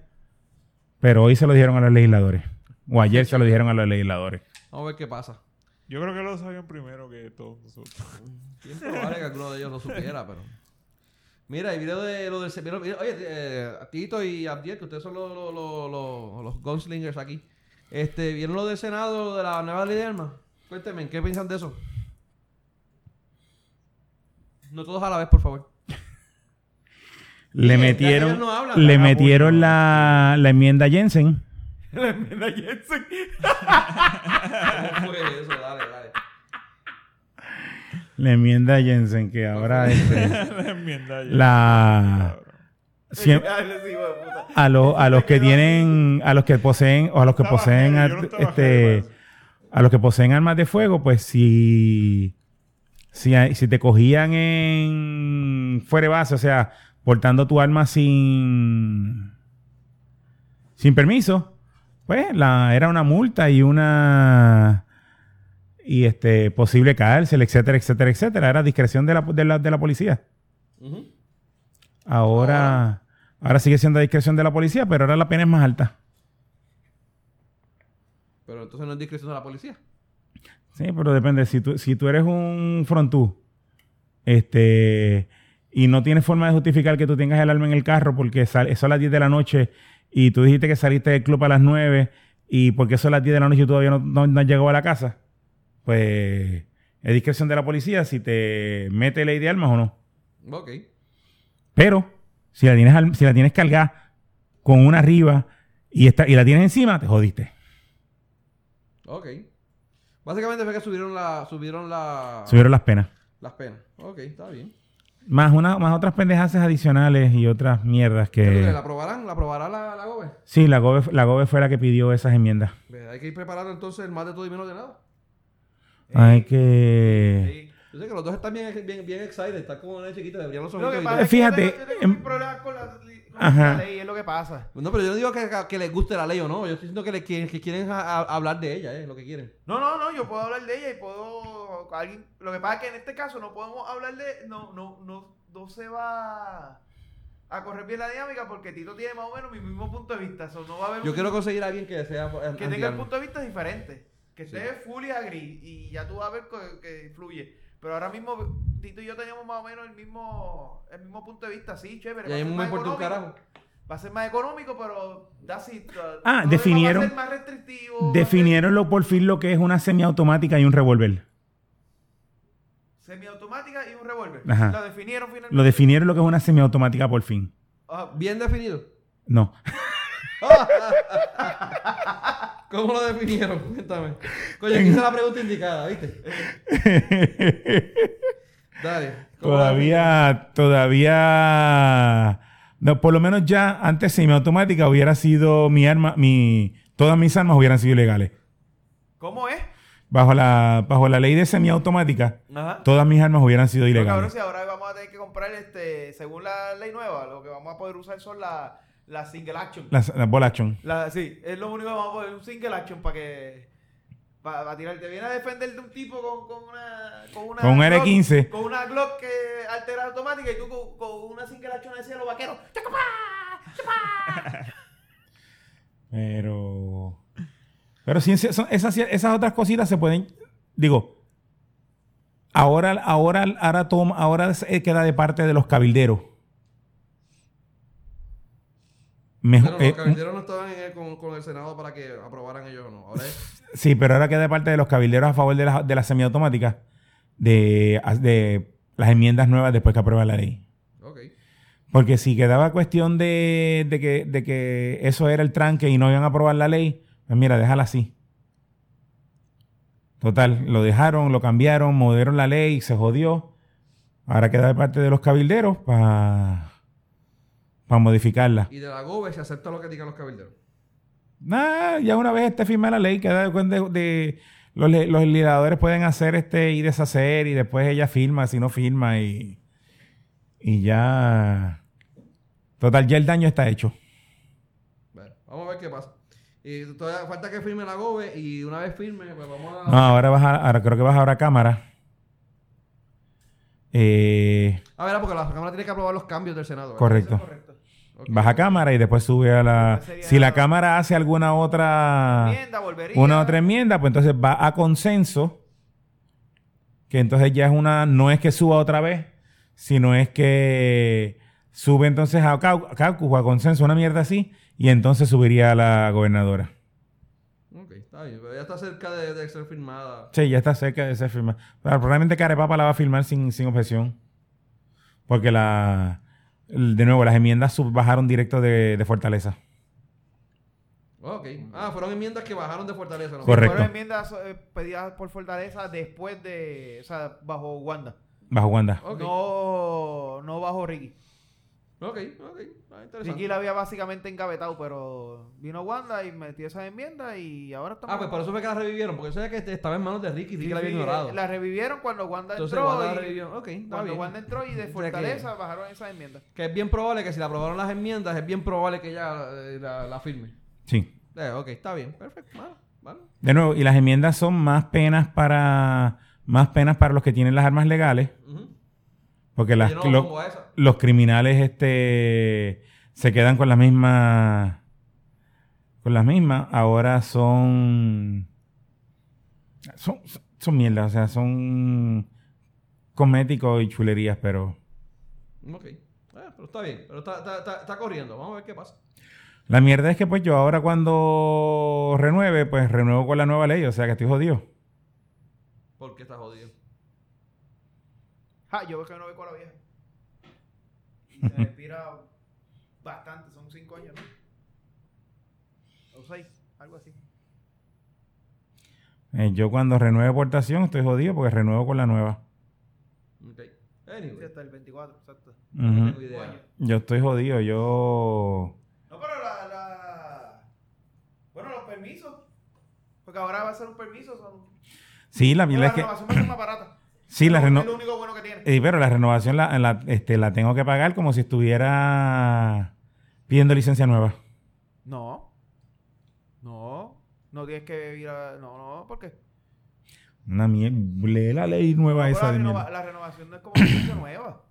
pero hoy se lo dijeron a los legisladores. O ayer se lo dijeron a los legisladores. Vamos a ver qué pasa. Yo creo que lo sabían primero que todos nosotros. Bien probable que alguno de ellos lo supiera, pero. Mira, el video de lo del. oye, eh, Tito y Abdiel, que ustedes son los, los, los, los- los gunslingers aquí. Este, ¿Vieron lo del Senado de la nueva ley de armas? Cuéntenme, ¿qué piensan de eso? No todos a la vez, por favor. Le metieron, ellos no hablan, le ah, metieron bueno. la, la enmienda Jensen. ¿Cómo fue eso? Dale, dale. La enmienda Jensen, que ahora este, la enmienda ya. la a, los a los que tienen, a los que poseen, o a los que poseen este, eso. a los que poseen armas de fuego, pues si, si, si te cogían en fuera de base, o sea, portando tu arma sin, sin permiso, pues la, era una multa y una y este posible cárcel, etcétera, etcétera, etcétera. Era discreción de la, de la, de la policía. Ujú. Ahora, ahora sigue siendo a discreción de la policía, pero ahora la pena es más alta. Pero entonces no es discreción de la policía. Sí, pero depende. Si tú, si tú eres un frontú, este, y no tienes forma de justificar que tú tengas el arma en el carro porque sal- son las 10 de la noche y tú dijiste que saliste del club a las 9 y porque son las 10 de la noche y todavía no, no, no has llegado a la casa, pues es discreción de la policía si te mete ley de armas o no. Ok. Pero si la tienes, al- si la tienes cargada con una arriba y, está, y la tienes encima, te jodiste. Ok. Básicamente fue que subieron la, subieron la, Subieron las penas. las penas. Ok, está bien. Más, una, más otras pendejas adicionales y otras mierdas que... ¿La aprobarán? ¿La aprobará la, la GOBE? Sí, la GOBE, la GOBE fue la que pidió esas enmiendas. Hay que ir preparando entonces el más de todo y menos de nada. Hay que... Yo sé que los dos están bien, bien, bien excited, están como una chiquita, deberían los Lo que y es que Fíjate, yo tengo, yo tengo mis problemas con la, con Ajá. la ley, es lo que pasa. No, pero yo no digo que, que les guste la ley o no. Yo estoy diciendo que, le, quieren- que quieren a- a- hablar de ella, es lo que quieren. No, no, no, yo puedo hablar de ella y puedo. Alguien, lo que pasa es que en este caso no podemos hablar de. No, no, no, no se va a correr bien la dinámica porque Tito tiene más o menos mi mismo punto de vista. So, no va a haber Yo un- quiero conseguir a alguien que sea que tenga el punto de vista diferente. Que Sí. esté full y agree y ya tú vas a ver que, que fluye. Pero ahora mismo Tito y yo teníamos más o menos el mismo, el mismo punto de vista, sí, chévere. Y va a ahí ser me más importa un económico. carajo. Va a ser más económico, pero that's it. Ah, definieron- Va a ser más restrictivo. Definieron lo por fin lo que es una semiautomática y un revólver. Semiautomática y un revólver. Ajá. Lo definieron finalmente. Lo definieron lo que es una semiautomática por fin. Ah, Bien definido. No. ¿Cómo lo definieron? Cuéntame. Coño, aquí hice la pregunta indicada, ¿viste? Dale. ¿Cómo lo todavía, todavía... No, por lo menos ya antes semiautomática hubiera sido mi arma, mi... Todas mis armas hubieran sido ilegales. ¿Cómo es? Bajo la, bajo la ley de semiautomática, Ajá. todas mis armas hubieran sido No, cabrón, ilegales. si ahora vamos a tener que comprar, este, según la ley nueva, lo que vamos a poder usar son las la single action. Las ball action. La- sí, es lo único que vamos a poder, un single action para que. Para tirar. Te viene a defender de un tipo con, con una. Con, una Con un Glock- R15. Con una Glock que altera automática y tú con, con una single action decía los vaqueros. ¡Chacapá! ¡Chacapá! Pero... Pero sí, son- esas, esas otras cositas se pueden... Digo, ahora, ahora, ahora, toma, ahora queda de parte de los cabilderos. Pero los eh, cabilderos no estaban en el- con, con el Senado para que aprobaran ellos o no. Ahora es. sí, pero ahora queda de parte de los cabilderos a favor de las de la semiautomáticas, de, de las enmiendas nuevas después que aprueba la ley. Ok. Porque si quedaba cuestión de, de que, de que eso era el tranque y no iban a aprobar la ley, pues mira, déjala así. Total, lo dejaron, lo cambiaron, movieron la ley, se jodió. Ahora queda de parte de los cabilderos para modificarla. Y de la GOBE se acepta lo que digan los cabilderos. Nah, ya una vez esté firmada la ley, queda de cuenta de, de- los, los legisladores pueden hacer este y deshacer y después ella firma, si no firma y, y ya... Total, ya el daño está hecho. Bueno, vamos a ver qué pasa. Y todavía falta que firme la GOBE y una vez firme, pues vamos a. No, ahora vas a, ahora creo que vas ahora a cámara. Eh, A ver, porque la Cámara tiene que aprobar los cambios del Senado. ¿verdad? correcto. Eso es correcto. Ok. Vas a cámara y después sube a la... Si la cámara hace alguna otra... Enmienda. Una otra enmienda, pues entonces va a consenso. Que entonces ya es una... No es que suba otra vez, sino es que sube entonces a cau- caucus o a consenso, una mierda así. Y entonces subiría a la gobernadora. Ok, está bien. Pero ya está cerca de, de ser firmada. Sí, ya está cerca de ser firmada. Pero probablemente Carepapa la va a firmar sin, sin objeción. Porque la... De nuevo, las enmiendas sub- bajaron directo de, de Fortaleza. Ok. Ah, fueron enmiendas que bajaron de Fortaleza, ¿no? Correcto. Fueron enmiendas eh, pedidas por Fortaleza después de. O sea, bajo Wanda. Bajo Wanda. Ok. No, no bajo Ricky. Ok, ok. Ah, interesante. Ricky la había básicamente engavetado, pero vino Wanda y metió esas enmiendas y ahora estamos. Ah, pues por eso fue que la revivieron. Porque yo sabía que este estaba en manos de Ricky y Ricky Sí, la había ignorado. La revivieron cuando Wanda Entonces entró. Wanda la y- revivió. Ok, está Cuando bien. Wanda entró y de que- Fortaleza bajaron esas enmiendas. Que es bien probable que si la aprobaron las enmiendas, es bien probable que ella eh, la, la firme. Sí. Eh, ok, está bien. Perfecto. Vale, vale. De nuevo, y las enmiendas son más penas para... Más penas para los que tienen las armas legales. Porque las, no lo los criminales este, se quedan con las mismas. Con las mismas. Ahora son. Son, son mierda. O sea, son cosméticos y chulerías, pero. Ok. Eh, pero está bien. Pero está, está, está, está corriendo. Vamos a ver qué pasa. La mierda es que, pues, yo ahora cuando renueve, pues renuevo con la nueva ley. O sea, que estoy jodido. Porque está jodido. Ja, yo veo que no ve con la vieja. Y se respira bastante, son cinco años, ¿no? O seis, algo así. Eh, yo cuando renueve portación estoy jodido porque renuevo con la nueva. Ok. Eh, Sí, Anyway, hasta el 24, exacto. no Ujú. tengo idea. Yo estoy jodido, yo... No, pero la, la... Bueno, los permisos. Porque ahora va a ser un permiso. Son... Sí, la mierda la es que... renovación va a ser más barata. Sí, la Es reno... lo único bueno que tiene. Eh, pero la renovación la, la, este, la tengo que pagar como si estuviera pidiendo licencia nueva. No. No. No tienes que ir a... No, no, ¿por qué? Una mierda. Lee la ley nueva No, esa la, de renova- mierda. la renovación no es como licencia nueva.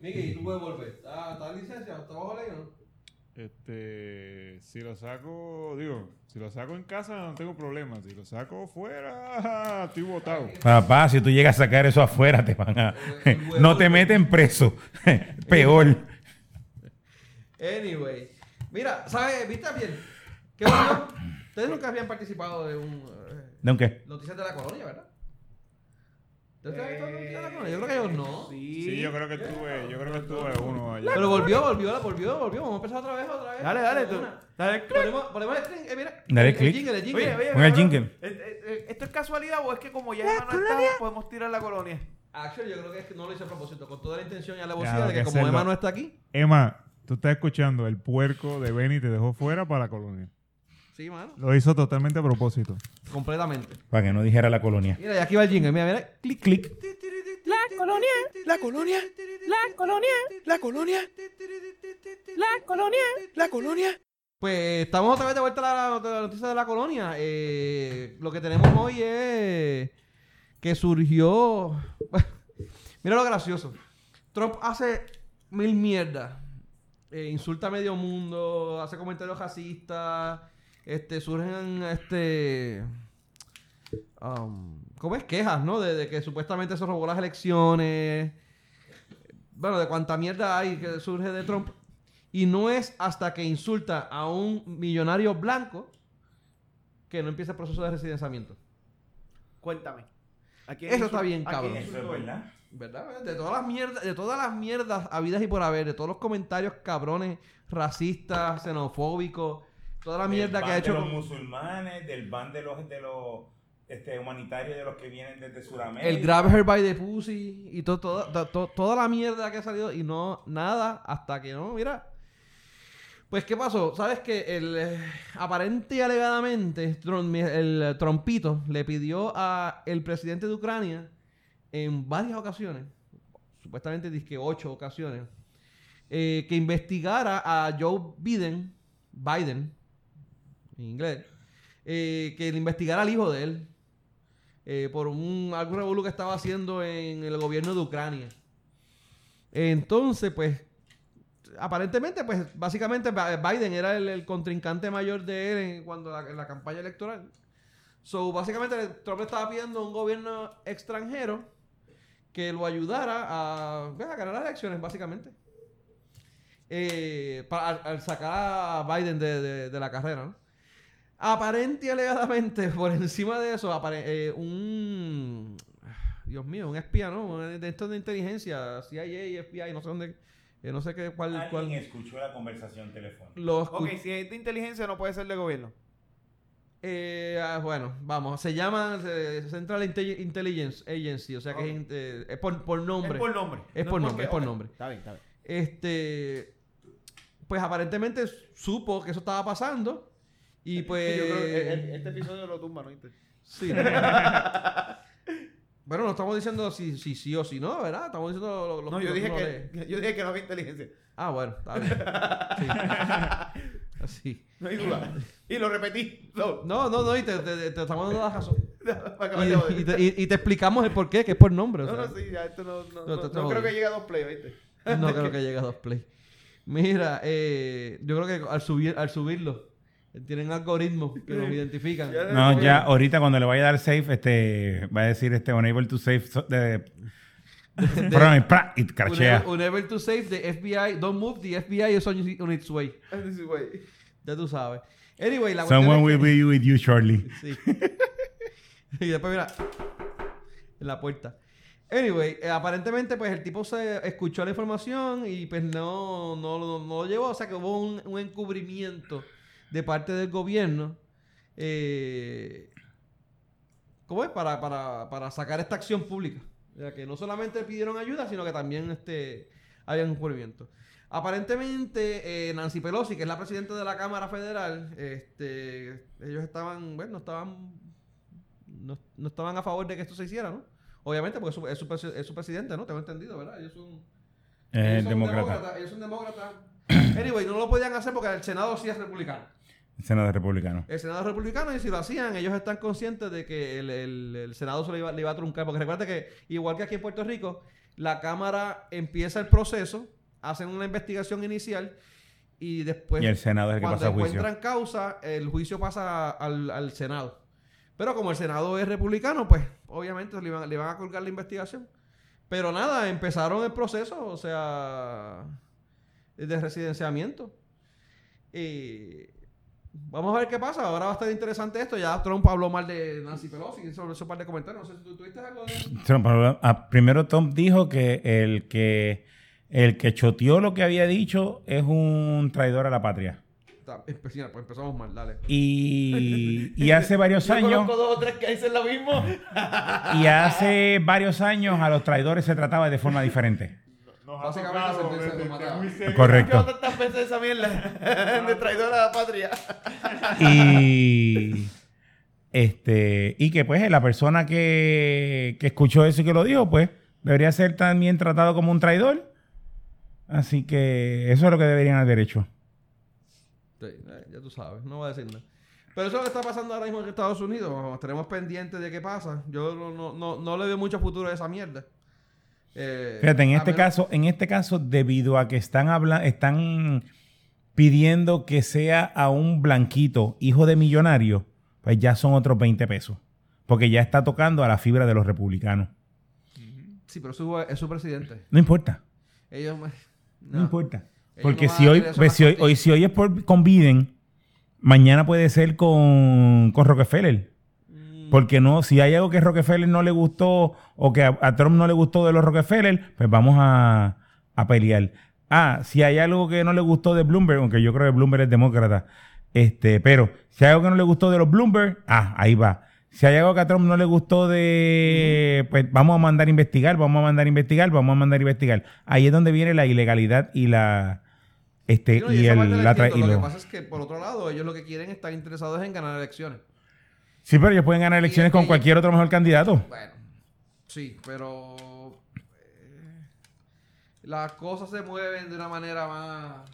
Miki, tú puedes volver. ¿Está, está en licencia? ¿Está bajo ley o no? Este, si lo saco, digo, si lo saco en casa no tengo problema. Si lo saco fuera, estoy botado. Papá, si tú llegas a sacar eso afuera, te van a... no te meten preso. Peor. Anyway. Mira, ¿sabes? ¿Viste bien? ¿Qué bueno? Ustedes nunca habían participado de un... eh, ¿De un qué? Noticias de la colonia, ¿verdad? ¿Ustedes han visto Eh, la? Yo creo que ellos no. Sí. Sí, yo creo que estuve, yo creo que estuve uno allá. Pero volvió, volvió, volvió, volvió. Vamos a empezar otra vez, otra vez. Dale, dale. Tú, dale click. Ponemos, ponemos el eh, mira. Dale el, click. El jingle, el jingle. Oye, oye, Pon el jingle. eh, ¿Esto es casualidad o es que como ya Emma no está, podemos tirar la colonia? Actually, yo creo que es que no lo hice a propósito. Con toda la intención y Claro alevosía de que que como. Emma no está aquí. Emma, tú estás escuchando, el puerco de Benny te dejó fuera para la colonia. Sí, mano. Lo hizo totalmente a propósito. Completamente. Para que no dijera la colonia. Mira, y aquí va el jingle. Mira, mira. Clic, clic. La colonia, La colonia, la colonia, la colonia, la colonia. la colonia. Pues estamos otra vez de vuelta a la, la noticia de la colonia. Eh, lo que tenemos hoy es que surgió. Mira lo gracioso. Trump hace mil mierdas. Eh, insulta a medio mundo, hace comentarios racistas. Este, surgen este. um, ¿Cómo es? Quejas, ¿no? De, de que supuestamente se robó las elecciones. Bueno, de cuánta mierda hay que surge de Trump. Y no es hasta que insulta a un millonario blanco que no empieza el proceso de residenciamiento. Cuéntame. ¿A quién Eso está bien, cabrón. ¿Verdad? De todas las mierdas, de todas las mierdas habidas y por haber, de todos los comentarios cabrones, racistas, xenofóbicos, toda la mierda que ha hecho. de los musulmanes, del ban de los, de los este, humanitarios de los que vienen desde Sudamérica. El grab her by the pussy y to- to- to- to- toda la mierda que ha salido y no nada hasta que no, mira. Pues, ¿qué pasó? Sabes que el eh, aparente y alegadamente el trompito le pidió a el presidente de Ucrania en varias ocasiones, supuestamente disque ocho ocasiones, eh, que investigara a Joe Biden, Biden, en inglés, eh, que le investigara al hijo de él eh, por un algún revolú que estaba haciendo en el gobierno de Ucrania. Entonces, pues, aparentemente, pues, básicamente Biden era el, contrincante mayor de él en, cuando la, campaña electoral. So, básicamente, Trump estaba pidiendo un gobierno extranjero que lo ayudara a, pues, ganar las elecciones, básicamente. Eh, para, al, sacar a Biden de, de- de la carrera, ¿no? Aparente y alegadamente, por encima de eso, apare- eh, un. Dios mío, un espía, ¿no? De estos de inteligencia, CIA, FBI, no sé dónde. eh, no sé qué, cuál. cuál escuchó la conversación telefónica. lo escu- Ok, si es de inteligencia no puede ser de gobierno. Eh, ah, bueno, vamos. Se llama eh, Central Inte- Intelligence Agency, o sea que es, eh, es por, por nombre. Es por nombre. Es No por porque- nombre, es por ok, nombre. Está bien, está bien. Este. Pues aparentemente supo que eso estaba pasando. Y pues. Yo creo que el- este episodio lo tumba, ¿no? Sí. bueno, no estamos diciendo si si sí o si no, ¿verdad? Estamos diciendo lo, lo- No, lo yo dije uno que, yo dije que no había inteligencia. Ah, bueno, está bien. Sí. Así. No hay duda. Y lo repetí. No. No, no, no, y te, te- te estamos dando la razón. Me acabas de Y, joder. y te, y- y te explicamos el por qué, que es por nombre. o No, sea. no, sí, ya esto no, no, creo que llegue a dos play, ¿viste? No creo que llegue a dos play. Mira, eh, yo creo que al, subir, al subirlo, tienen algoritmos que nos identifican. No, ya ahorita cuando le vaya a dar save, este, va a decir este unable to save so- de, Perdón, pra, y crachea. Unable, to save the FBI. Don't move, the FBI is on, on its way. Sí, güey. Ya tú sabes. Anyway, la Someone will que- be with you shortly. Sí. y después mira en la puerta. Anyway, eh, aparentemente pues el tipo se escuchó la información y pues no, no, lo- no lo llevó. O sea que hubo un, un encubrimiento de parte del gobierno. Eh, ¿Cómo es? Para, para, para sacar esta acción pública. O sea, que no solamente pidieron ayuda, sino que también este, había un encubrimiento. Aparentemente, eh, Nancy Pelosi, que es la presidenta de la Cámara Federal, este, ellos estaban, bueno, no estaban, no, no estaban a favor de que esto se hiciera, ¿no? Obviamente, porque es su, es su es su presidente, ¿no? Tengo entendido, ¿verdad? Ellos son, Eh, ellos son demócrata. demócratas, Ellos son demócratas. Anyway, no lo podían hacer porque el Senado sí es republicano. Senado republicano. El Senado republicano y si lo hacían, ellos están conscientes de que el, el- el Senado se le iba, le iba a truncar. Porque recuerda que, igual que aquí en Puerto Rico, la Cámara empieza el proceso, hacen una investigación inicial y después, Y el Senado es el que cuando pasa a juicio. encuentran causa, el juicio pasa al, al Senado. Pero como el Senado es republicano, pues obviamente le iban, le van a colgar la investigación. Pero nada, empezaron el proceso, o sea, de residenciamiento. Y vamos a ver qué pasa. Ahora va a estar interesante esto. Ya Trump habló mal de Nancy Pelosi sobre ese par de comentarios. No sé si tú tuviste algo de. Trump, ah, primero Trump dijo que el que el que choteó lo que había dicho es un traidor a la patria. Está, empecina, pues empezamos mal, dale. Y, y hace varios Yo años dos o tres que dicen lo mismo. y hace varios años a los traidores se trataba de forma diferente. Nos Básicamente ha tocado sentencia de desde- matar. muy serio. Correcto. Tantas veces esa mierda de traidora a la patria. Y este y que pues la persona que, que escuchó eso y que lo dijo, pues debería ser también tratado como un traidor. Así que eso es lo que deberían haber hecho. Sí, eh, ya tú sabes, no voy a decir nada. Pero eso es lo que está pasando ahora mismo en Estados Unidos. Estaremos pendientes de qué pasa. Yo no, no, no, no le veo mucho futuro a esa mierda. Eh, Fíjate, en este menos- caso, en este caso, debido a que están habla están pidiendo que sea a un blanquito, hijo de millonario, pues ya son otros 20 pesos. Porque ya está tocando a la fibra de los republicanos. Sí, pero su- es su presidente. No importa. Ellos me- No, no. importa. Ellos Porque no van si hoy, pues, si hoy, hoy- si hoy es por, con Biden, mañana puede ser con, con Rockefeller. Mm, Porque no, si hay algo que Rockefeller no le gustó o que a, a Trump no le gustó de los Rockefeller, pues vamos a, a pelear. Ah, si hay algo que no le gustó de Bloomberg, aunque yo creo que Bloomberg es demócrata, este, pero si hay algo que no le gustó de los Bloomberg, ah, ahí va. Si hay algo que a Trump no le gustó de, pues vamos a mandar a investigar, vamos a mandar a investigar, vamos a mandar a investigar. Ahí es donde viene la ilegalidad y la, este, no, y, el, la Lo lo- que pasa es que, por otro lado, ellos lo que quieren, están interesados en ganar elecciones. Sí, pero ellos pueden ganar elecciones es con cualquier otro mejor candidato. Bueno, sí, pero eh, las cosas se mueven de una manera más...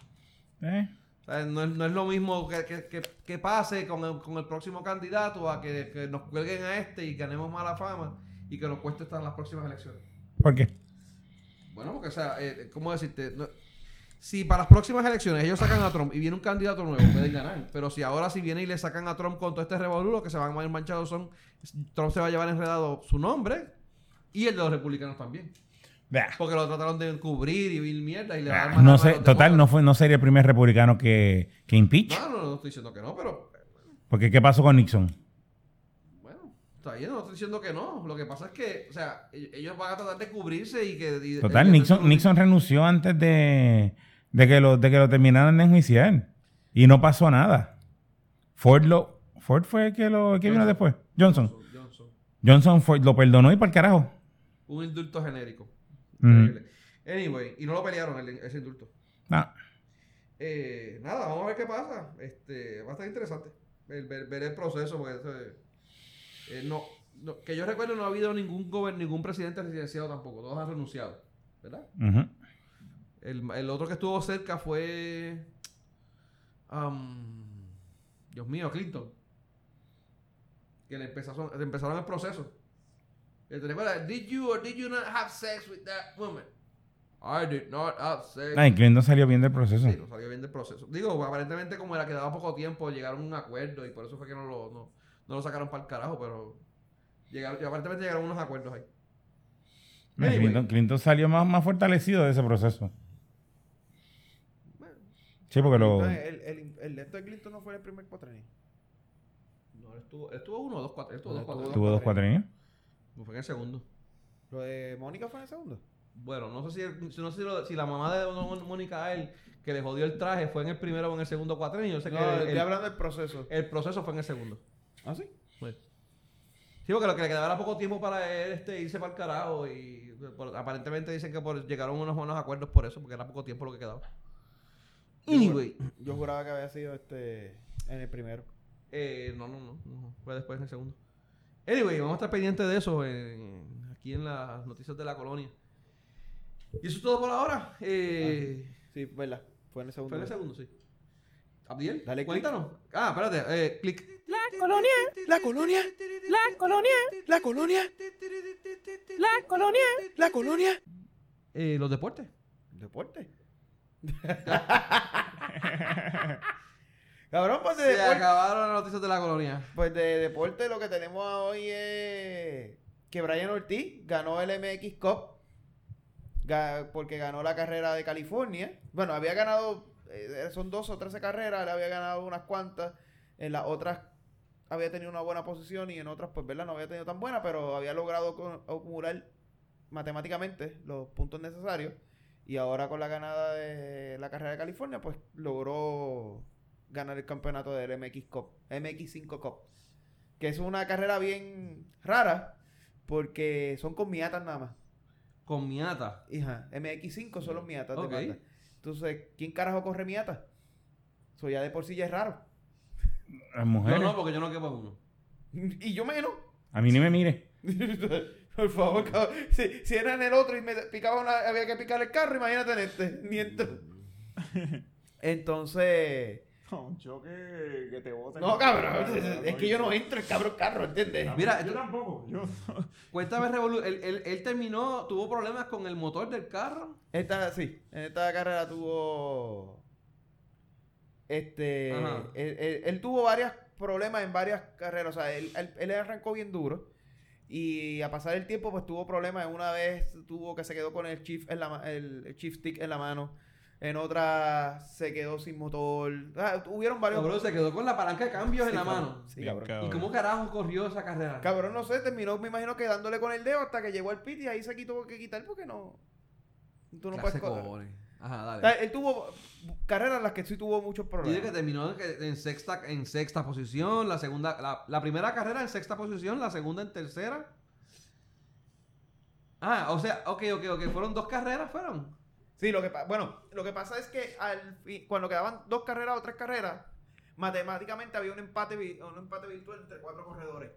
¿Eh? o sea, no, es, no es lo mismo que, que- que- que pase con el, con el próximo candidato a que, que nos cuelguen a este y ganemos mala fama y que nos cueste estar en las próximas elecciones. ¿Por qué? Bueno, porque, o sea, eh, ¿cómo decirte? No- si para las próximas elecciones ellos sacan a Trump y viene un candidato nuevo, pueden ganar. Pero si ahora si viene y le sacan a Trump con todo este revolú, lo que se van a ir manchados son... Trump se va a llevar enredado su nombre y el de los republicanos también. Bah. Porque lo trataron de encubrir y vil mierda y le a dar No sé, total, no fue, no sería el primer republicano que, que impeach. No, no, no estoy diciendo que no, pero... Porque ¿qué pasó con Nixon? Bueno, está bien, no estoy diciendo que no. Lo que pasa es que, o sea, e- ellos van a tratar de cubrirse y que... y- Total, Nixon, Nixon renunció antes de, de, que lo, de que lo terminaran de enjuiciar. Y no pasó nada. Ford lo... Ford fue el que lo que vino después. Johnson. Johnson. Johnson fue- lo perdonó y para el carajo. Un indulto genérico. Mm. Increíble. Anyway, y no lo pelearon el- ese indulto. Ah, Eh, nada, vamos a ver qué pasa. Este, va a estar interesante ver, ver- ver el proceso, porque eh, no, no- que yo recuerdo no ha habido ningún ningún presidente residenciado tampoco, todos han renunciado, ¿verdad? ujú. El, el otro que estuvo cerca fue, am, Dios mío, Clinton, que le empezaron, le empezaron el proceso. Y te recuerdas, did you or did you not have sex with that woman? I did not have sex. Ay, Clinton salió bien del proceso. Sí, no salió bien del proceso. Digo, aparentemente como era quedaba poco tiempo, llegaron a un acuerdo y por eso fue que no lo, no, no lo sacaron para el carajo, pero llegaron, aparentemente llegaron unos acuerdos ahí. Anyway. Clinton, Clinton salió más, más fortalecido de ese proceso. Sí, porque lo... El, el, el de esto de Clinton no fue el primer cuatrenio. No, él estuvo, él estuvo uno o dos cuatro, él estuvo No, dos cuatro. estuvo Tuvo dos cuatrenios. No fue en el segundo. Lo de Mónica fue en el segundo. Bueno, no sé si, no sé si, lo- si la mamá de Mónica a él, que le jodió el traje, fue en el primero o en el segundo cuatrenio. Yo sé No, que estoy el, hablando del proceso. el proceso fue en el segundo. ¿Ah, sí? Sí, porque lo que le quedaba era poco tiempo para él este, irse para el carajo y por- aparentemente dicen que por, llegaron unos buenos acuerdos por eso, porque era poco tiempo lo que quedaba. Anyway. Yo juraba que había sido este en el primero. Eh, no, no, no, no, Fue después en el segundo. Anyway, vamos a estar pendientes de eso en- aquí en las noticias de la colonia. Y eso es todo por ahora. Eh, Sí, verdad. Fue en el segundo. Fue en el segundo, sí. Abdiel, Dale click. cuéntanos. Ah, espérate, eh, clic. La colonia. La colonia. La colonia. La colonia. La colonia. La colonia. Eh, los deportes. Deporte. Cabrón, pues de Se deporte. acabaron las noticias de la colonia. Pues de deporte lo que tenemos hoy es que Brian Ortiz ganó el MX Cup ga- porque ganó la carrera de California. Bueno, había ganado, eh, son dos o trece carreras, le había ganado unas cuantas. En las otras había tenido una buena posición y en otras, pues, ¿verdad? No había tenido tan buena, pero había logrado acumular matemáticamente los puntos necesarios. Y ahora con la ganada de la carrera de California, pues logró ganar el campeonato del MX Cup, MX5 Cup. Que es una carrera bien rara, porque son con miatas nada más. Con Miata. Hija, MX5 son los miatas Ok. de mata. Entonces, ¿quién carajo corre miata? Eso ya de por sí ya es raro. Las No, mujeres. no, porque yo no quepo uno. Y yo menos. A mí ni me mire. Por favor, cabrón. Si, si era en el otro y me picaba una, había que picar el carro, imagínate en este. Ni entro. Entonces. Un choque que te bota. No, cabrón. Es que yo no entro en cabrón carro, ¿entiendes? Mira, yo tú- tampoco. Yo. Cuéntame, Revolu, él, él- él terminó, tuvo problemas con el motor del carro. Esta, sí, en esta carrera tuvo. Este. Él, él- él tuvo varios problemas en varias carreras. O sea, él, él- él arrancó bien duro. Y a pasar el tiempo, pues tuvo problemas. En una vez tuvo que se quedó con el shift, en la, ma- el, el shift stick en la mano. En otra se quedó sin motor. Ah, hubieron varios. Cabrón, se quedó con la palanca de cambios Sí, en la cabrón. mano. Sí, cabrón. cabrón. ¿Y cómo carajo corrió esa carrera? Cabrón, no sé, terminó, me imagino que dándole con el dedo hasta que llegó al pit y ahí se quitó que quitar porque no. Tú no Clase puedes correr. Ajá, O sea, dale. él tuvo carreras en las que sí tuvo muchos Dice problemas. que terminó en, sexta, en sexta posición, la segunda, la, la primera carrera en sexta posición, la segunda en tercera. Ah, o sea, ok, ok, ok, fueron dos carreras, fueron. Sí, lo que bueno, lo que pasa es que al cuando quedaban dos carreras o tres carreras, matemáticamente había un empate un empate virtual entre cuatro corredores.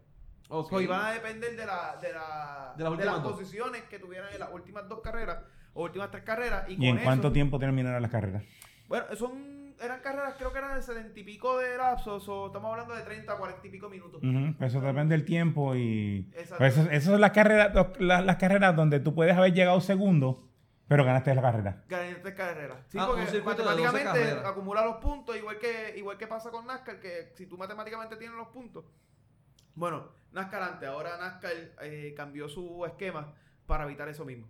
Ok. So, iban a depender de, la, de, la, De las posiciones que tuvieran en las últimas dos carreras o últimas tres carreras. ¿Y, ¿Y en cuánto eso- tiempo terminaron las carreras? Bueno, son, eran carreras, creo que eran de setenta y pico de lapsos, o estamos hablando de 30, 40 y pico minutos. Pues Eso depende del tiempo y... Pues eso- esas son las carreras, los- las, las carreras donde tú puedes haber llegado segundo, pero ganaste la carrera. Gané tres carreras. Sí, Ah, porque circuito de 12 matemáticamente acumula los puntos, igual que, igual que pasa con NASCAR, que si tú matemáticamente tienes los puntos. Bueno, NASCAR antes, ahora NASCAR eh, cambió su esquema para evitar eso mismo.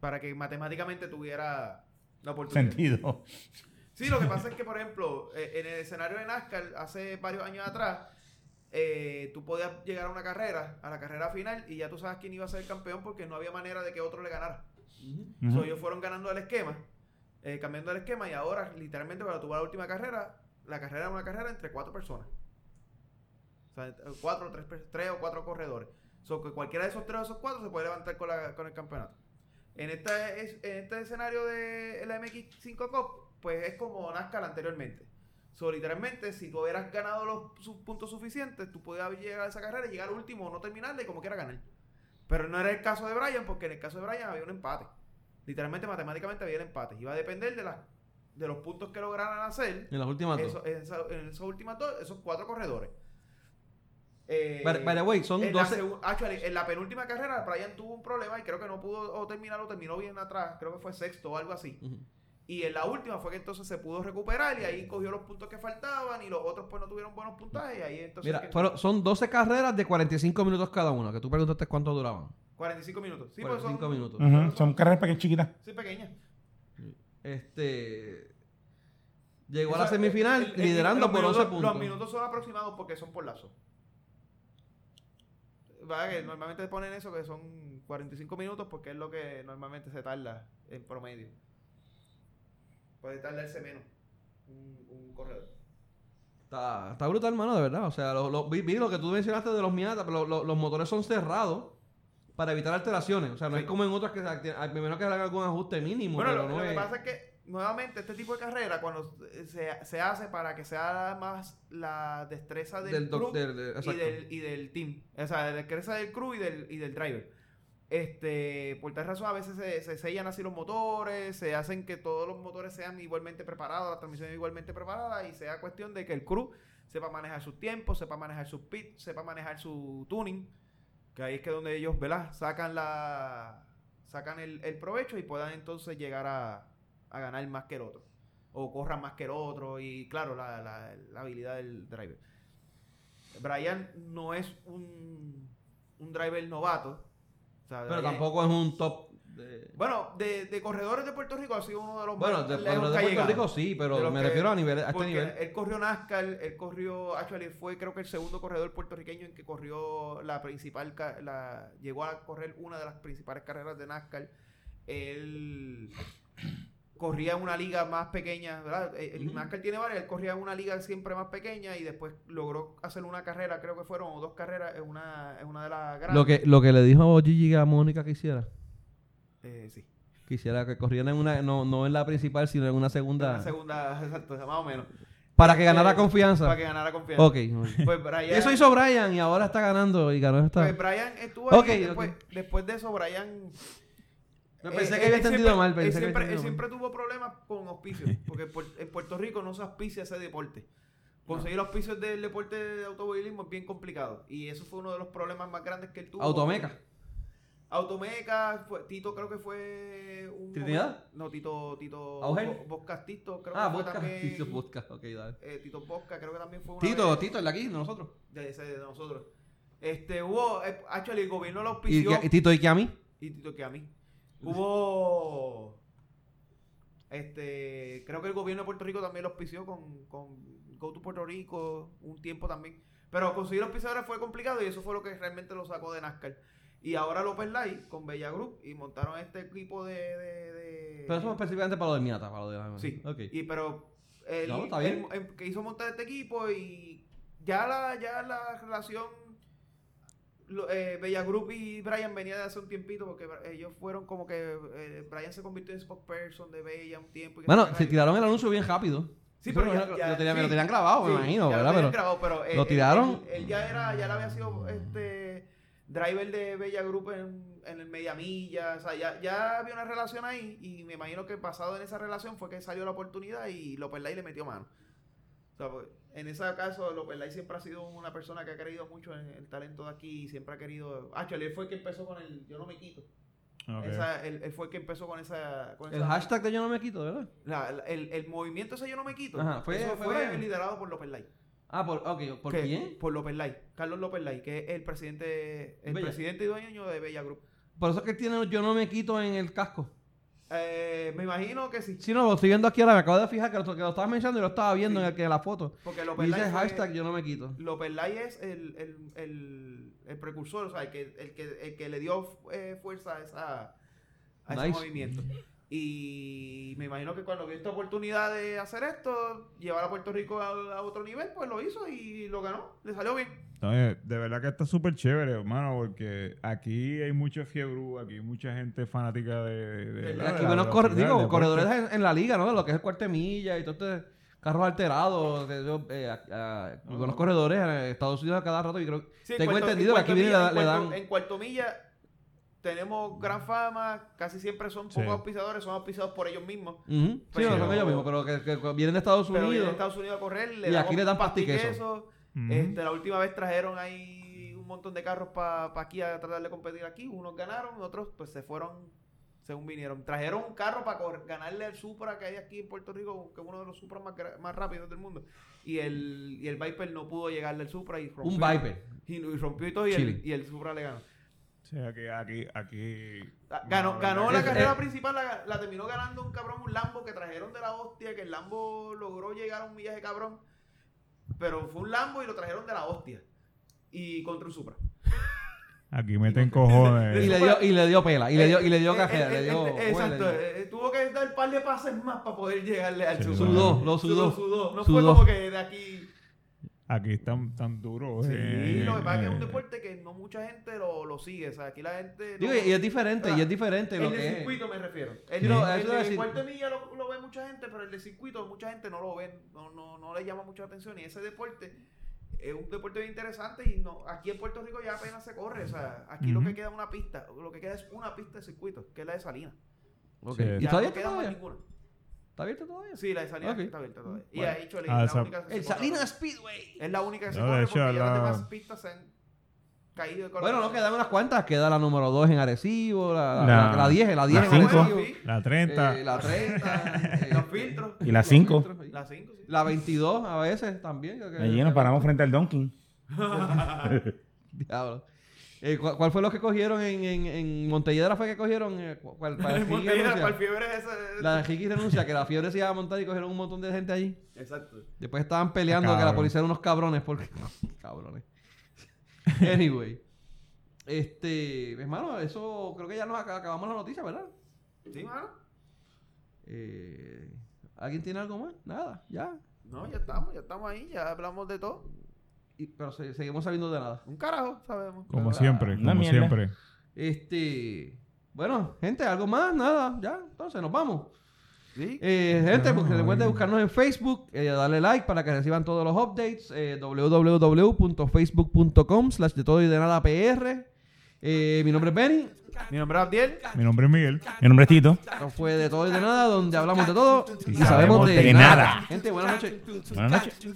Para que matemáticamente tuviera la oportunidad. Sentido. Sí, lo que pasa es que, por ejemplo, eh, en el escenario de NASCAR, hace varios años atrás, eh, tú podías llegar a una carrera, a la carrera final, y ya tú sabes quién iba a ser el campeón porque no había manera de que otro le ganara. Ujú. So, ellos fueron ganando el esquema, eh, cambiando el esquema, y ahora, literalmente, cuando tuvo la última carrera, la carrera era una carrera entre cuatro personas. O sea, entre cuatro, tres, tres o cuatro corredores. So, que cualquiera de esos tres o esos cuatro se puede levantar con, la- con el campeonato. En este, es- en este escenario de la MX5 Cup, pues es como NASCAR anteriormente. So, literalmente, si tú hubieras ganado los puntos suficientes, tú podías llegar a esa carrera y llegar al último o no terminarla y como quiera ganar. Pero no era el caso de Brian, porque en el caso de Brian había un empate. Literalmente, matemáticamente había el empate. Iba a depender de, las de los puntos que lograran hacer En las últimas dos. eso- en, esa- en esas últimas dos, esos cuatro corredores. Eh, By, by the way, son en, la 12. segu- actually, en la penúltima carrera, Brian tuvo un problema y creo que no pudo o terminarlo, terminó bien atrás, creo que fue sexto o algo así. Y en la última fue que entonces se pudo recuperar y ahí cogió los puntos que faltaban y los otros pues no tuvieron buenos puntajes y ahí entonces... Mira, que- fueron- son 12 carreras de 45 minutos cada una, que tú preguntaste cuánto duraban. 45 minutos. Sí, pues 45 son, minutos. Son carreras pequeñas chiquitas. Sí, pequeñas. Este. Llegó a la semifinal el- el- liderando por minutos- 11 puntos. Los minutos son aproximados porque son por lazo. Va, que normalmente ponen eso que son 45 minutos porque es lo que normalmente se tarda en promedio. Puede tardarse menos un, un corredor. Está, está brutal, hermano, de verdad. O sea, lo, lo- vi, vi lo que tú mencionaste de los Miata, pero lo- lo- los motores son cerrados para evitar alteraciones. O sea, no Sí. es como en otras que al menos que hagan algún ajuste mínimo. Bueno, pero lo, no lo que pasa es que, nuevamente, este tipo de carrera, cuando se, se hace para que sea más la destreza del, crew del- del- y, del, y del team. O sea, la destreza del crew y del, y del driver. Este, por tal razón, a veces se, se sellan así los motores, se hacen que todos los motores sean igualmente preparados, la transmisión igualmente preparada y sea cuestión de que el crew sepa manejar sus tiempos, sepa manejar sus pits, sepa manejar su tuning, que ahí es que donde ellos, ¿verdad? Sacan la sacan el, el provecho y puedan entonces llegar a, a ganar más que el otro. O corran más que el otro y claro, la, la- la habilidad del driver. Brian no es un, un driver novato. O sea, Pero Brian- tampoco es un top. De... Bueno, de, de corredores de Puerto Rico ha sido uno de los Bueno, más de, lejos de que ha Puerto. Rico sí, De pero me que- refiero a, nivel, a este nivel. él corrió NASCAR, él corrió, actually fue creo que el segundo corredor puertorriqueño en que corrió la principal, la, llegó a correr una de las principales carreras de NASCAR. Él corría en una liga más pequeña, ¿verdad? Eh, El Ujú. NASCAR tiene varias, él corría en una liga siempre más pequeña y después logró hacer una carrera, creo que fueron o dos carreras en una, en una de las grandes. Lo que, lo que le dijo Gigi a Mónica que hiciera. Eh, sí. Quisiera que corrieran en una, no, no en la principal, sino en una segunda. Una segunda, exacto, más o menos. para que ganara Eh, confianza. Para que ganara confianza. Ok. Pues Brian, Eso hizo Brian y ahora está ganando y ganó esta. Pues Brian estuvo ahí Ok, después, después de eso, Brian... No, eh, pensé él- que había él entendido siempre- mal. Él Pensé que había siempre, él siempre mal. tuvo problemas con auspicios, porque en Puer- en Puerto Rico no se auspicia ese deporte. Conseguir auspicios del deporte de automovilismo es bien complicado. Y eso fue uno de los problemas más grandes que él tuvo. Automeca. Automeca, fue- Tito creo que fue un... ¿Trinidad? No, Tito... Tito Boscas Tito, creo Ah, que fue Vodka. también... Tito Vodka. Ok, dale. eh, Tito Bosca, creo que también fue una Tito, vez- Tito, el de aquí, de nosotros. de, ese de nosotros. Este, hubo, eh, actually, el gobierno lo Y, auspició. y Tito y que a mí. Y Tito que a mí. Hubo. Este. Creo que el gobierno de Puerto Rico también lo auspició con, con Go to Puerto Rico un tiempo también. Pero conseguir auspiciadores fue complicado y eso fue lo que realmente lo sacó de NASCAR. Y ahora López Light con Bella Group y montaron este equipo de. de, de- Pero eso es específicamente para lo del Miata. Para lo de la... Sí. Ok. Y pero él, No, está bien. él, que hizo montar este equipo y ya la, ya la relación eh, Bella Group y Brian venía de hace un tiempito porque ellos fueron como que eh, Brian se convirtió en spokesperson de Bella un tiempo. y Bueno, se- se tiraron el anuncio bien rápido. Sí, Eso pero lo, ya- lo tenían, sí. lo tenían grabado, me imagino, ya lo ¿verdad? tenían Pero grabado, pero, eh, ¿lo tiraron? Él, él ya era, ya le había sido este driver de Bella Group en, en el media milla, o sea, ya, ya había una relación ahí y me imagino que basado en esa relación fue que salió la oportunidad y López Lai le metió mano. O sea, pues, en ese caso, López Lai siempre ha sido una persona que ha creído mucho en el talento de aquí y siempre ha querido... Actually, él fue el que empezó con el Yo no me quito. Ok. Esa- él, él fue el que empezó con esa... con el esa- hashtag de yo no me quito, ¿verdad? la- la- el, el movimiento ese Yo no me quito. Ajá, fue- eso fue liderado por López Lai. Ah, por, ok, ¿por que- quién? Por López Lai. Carlos López Lai, que es el presidente, el Bella. presidente y dueño de Bella Group. Por eso es que tiene yo no me quito en el casco. Eh, me imagino que sí. Sí, no, lo estoy viendo aquí ahora, me acabo de fijar que lo, que lo estabas mencionando y lo estaba viendo Sí. en, el, que la foto. Porque López dice fue- hashtag yo no me quito. López Lai es el, el, el, el precursor, o sea, el que, el que, el que le dio eh, fuerza a, esa, a ese movimiento. Y me imagino que cuando vio esta oportunidad de hacer esto, llevar a Puerto Rico a, a otro nivel, pues lo hizo y lo ganó. Le salió bien. Oye, de verdad que está súper chévere, hermano, porque aquí hay mucha fiebre, aquí hay mucha gente fanática de... de- de Aquí la velocidad, corre- digo, corredores en, en la liga, ¿no? De lo que es el cuarto de milla y todo este carros alterados. que yo, eh, a- a- buenos corredores en Estados Unidos a cada rato y creo Sí, en tengo cuarto- entendido en que aquí cuarto viene le, le en dan... En cuarto milla tenemos gran fama, casi siempre son pocos Sí. auspiciadores, son auspiciados por ellos mismos. Sí, pero- no son ellos mismos, pero que, que vienen de Estados Pero vienen Unidos. de Estados Unidos a correr, le Y aquí le dan. Este, la última vez trajeron ahí un montón de carros para aquí a tratar de competir aquí. Unos ganaron, otros pues se fueron según vinieron. Trajeron un carro para ganarle al Supra que hay aquí en Puerto Rico, que es uno de los Supra más, más rápidos del mundo. Y el, y el Viper no pudo llegarle al Supra y rompió. Un Viper. Y, y rompió y todo y el, y el Supra le ganó. Sí, aquí, aquí, aquí... Ah, Ganó, no, ganó la que- carrera es- principal, la, la terminó ganando un cabrón, un Lambo que trajeron de la hostia, que el Lambo logró llegar a un millaje cabrón. Pero fue un Lambo y lo trajeron de la hostia. Y contra un Supra. Aquí meten cojones. Y le dio, y le dio pela, y le dio, y le dio Eh, cajera, eh, le dio... eh, Exacto. tuvo que dar un par de pases más para poder llegarle al Sí, Supra. Sudó, lo sudó. Sudó, No Sudó. fue como que de aquí. Aquí están tan duros. Sí, eh, lo que pasa es que es un eh, deporte que no mucha gente lo, lo sigue. O sea, aquí la gente. Digo, no- y es diferente, y es diferente El lo de que es. circuito me refiero. El, Sí, no, de- eso el iba a de decir. cuarto de milla lo, lo ve mucha gente, pero el de circuito mucha gente no lo ve, no, no, no le llama mucha atención. Y ese deporte es un deporte bien interesante y no aquí en Puerto Rico ya apenas se corre. O sea, aquí lo que queda es una pista, lo que queda es una pista de circuito, que es la de Salinas. Sí. ¿Y Ya todavía no queda más ninguna. ¿Está abierto todavía? Sí, la de Salinas Ok. está abierta todavía. Y Bueno. ha dicho el, Ah, la esa- única que se El. Salinas Speedway. Es la única que se No, de corre hecho, porque ya la- las demás pistas se han caído de color. Bueno, no, quedan unas cuantas. Queda la número 2 en Arecibo, la, La- la, la 10, la 10 la en cinco. Arecibo. La 30. Eh, la 30. eh, Los filtros. Y la los 5. filtros, sí. La 5, sí. La 22 a veces también. Allí nos paramos frente al Donkey. Diablo. Eh, ¿cu- ¿Cuál fue los que cogieron en, en, en Montelledra? ¿Fue que cogieron? Eh, cu- ¿Cuál, para el Ricky Montelledra, renuncia? para el fiebre ese. La de Ricky renuncia, que la fiebre se iba a montar y cogieron un montón de gente allí. Exacto. Después estaban peleando que la policía era unos cabrones porque... cabrones. Anyway. Este... Hermano, eso... Creo que ya nos ac- acabamos la noticia, ¿verdad? Sí, mano. Eh, ¿Alguien tiene algo más? Nada, ya. No, ya estamos, ya estamos ahí, ya hablamos de todo. Y- pero se- seguimos sabiendo de nada. Un carajo, sabemos. Como siempre, una como mierda. siempre. Este... Bueno, gente, algo más, nada, ya. Entonces, nos vamos. Sí. Eh, gente, porque recuerden buscarnos en Facebook, eh, darle like para que reciban todos los updates. Eh, www.facebook.com slash de todo y de nada PR. Eh, mi nombre es Benny. Mi nombre es Abdiel. Mi nombre es Miguel. Mi nombre es Tito. Esto fue de todo y de nada, donde hablamos de todo y, Y sabemos sabemos de, de nada. nada. Gente, buenas noches. Buenas noches. noches.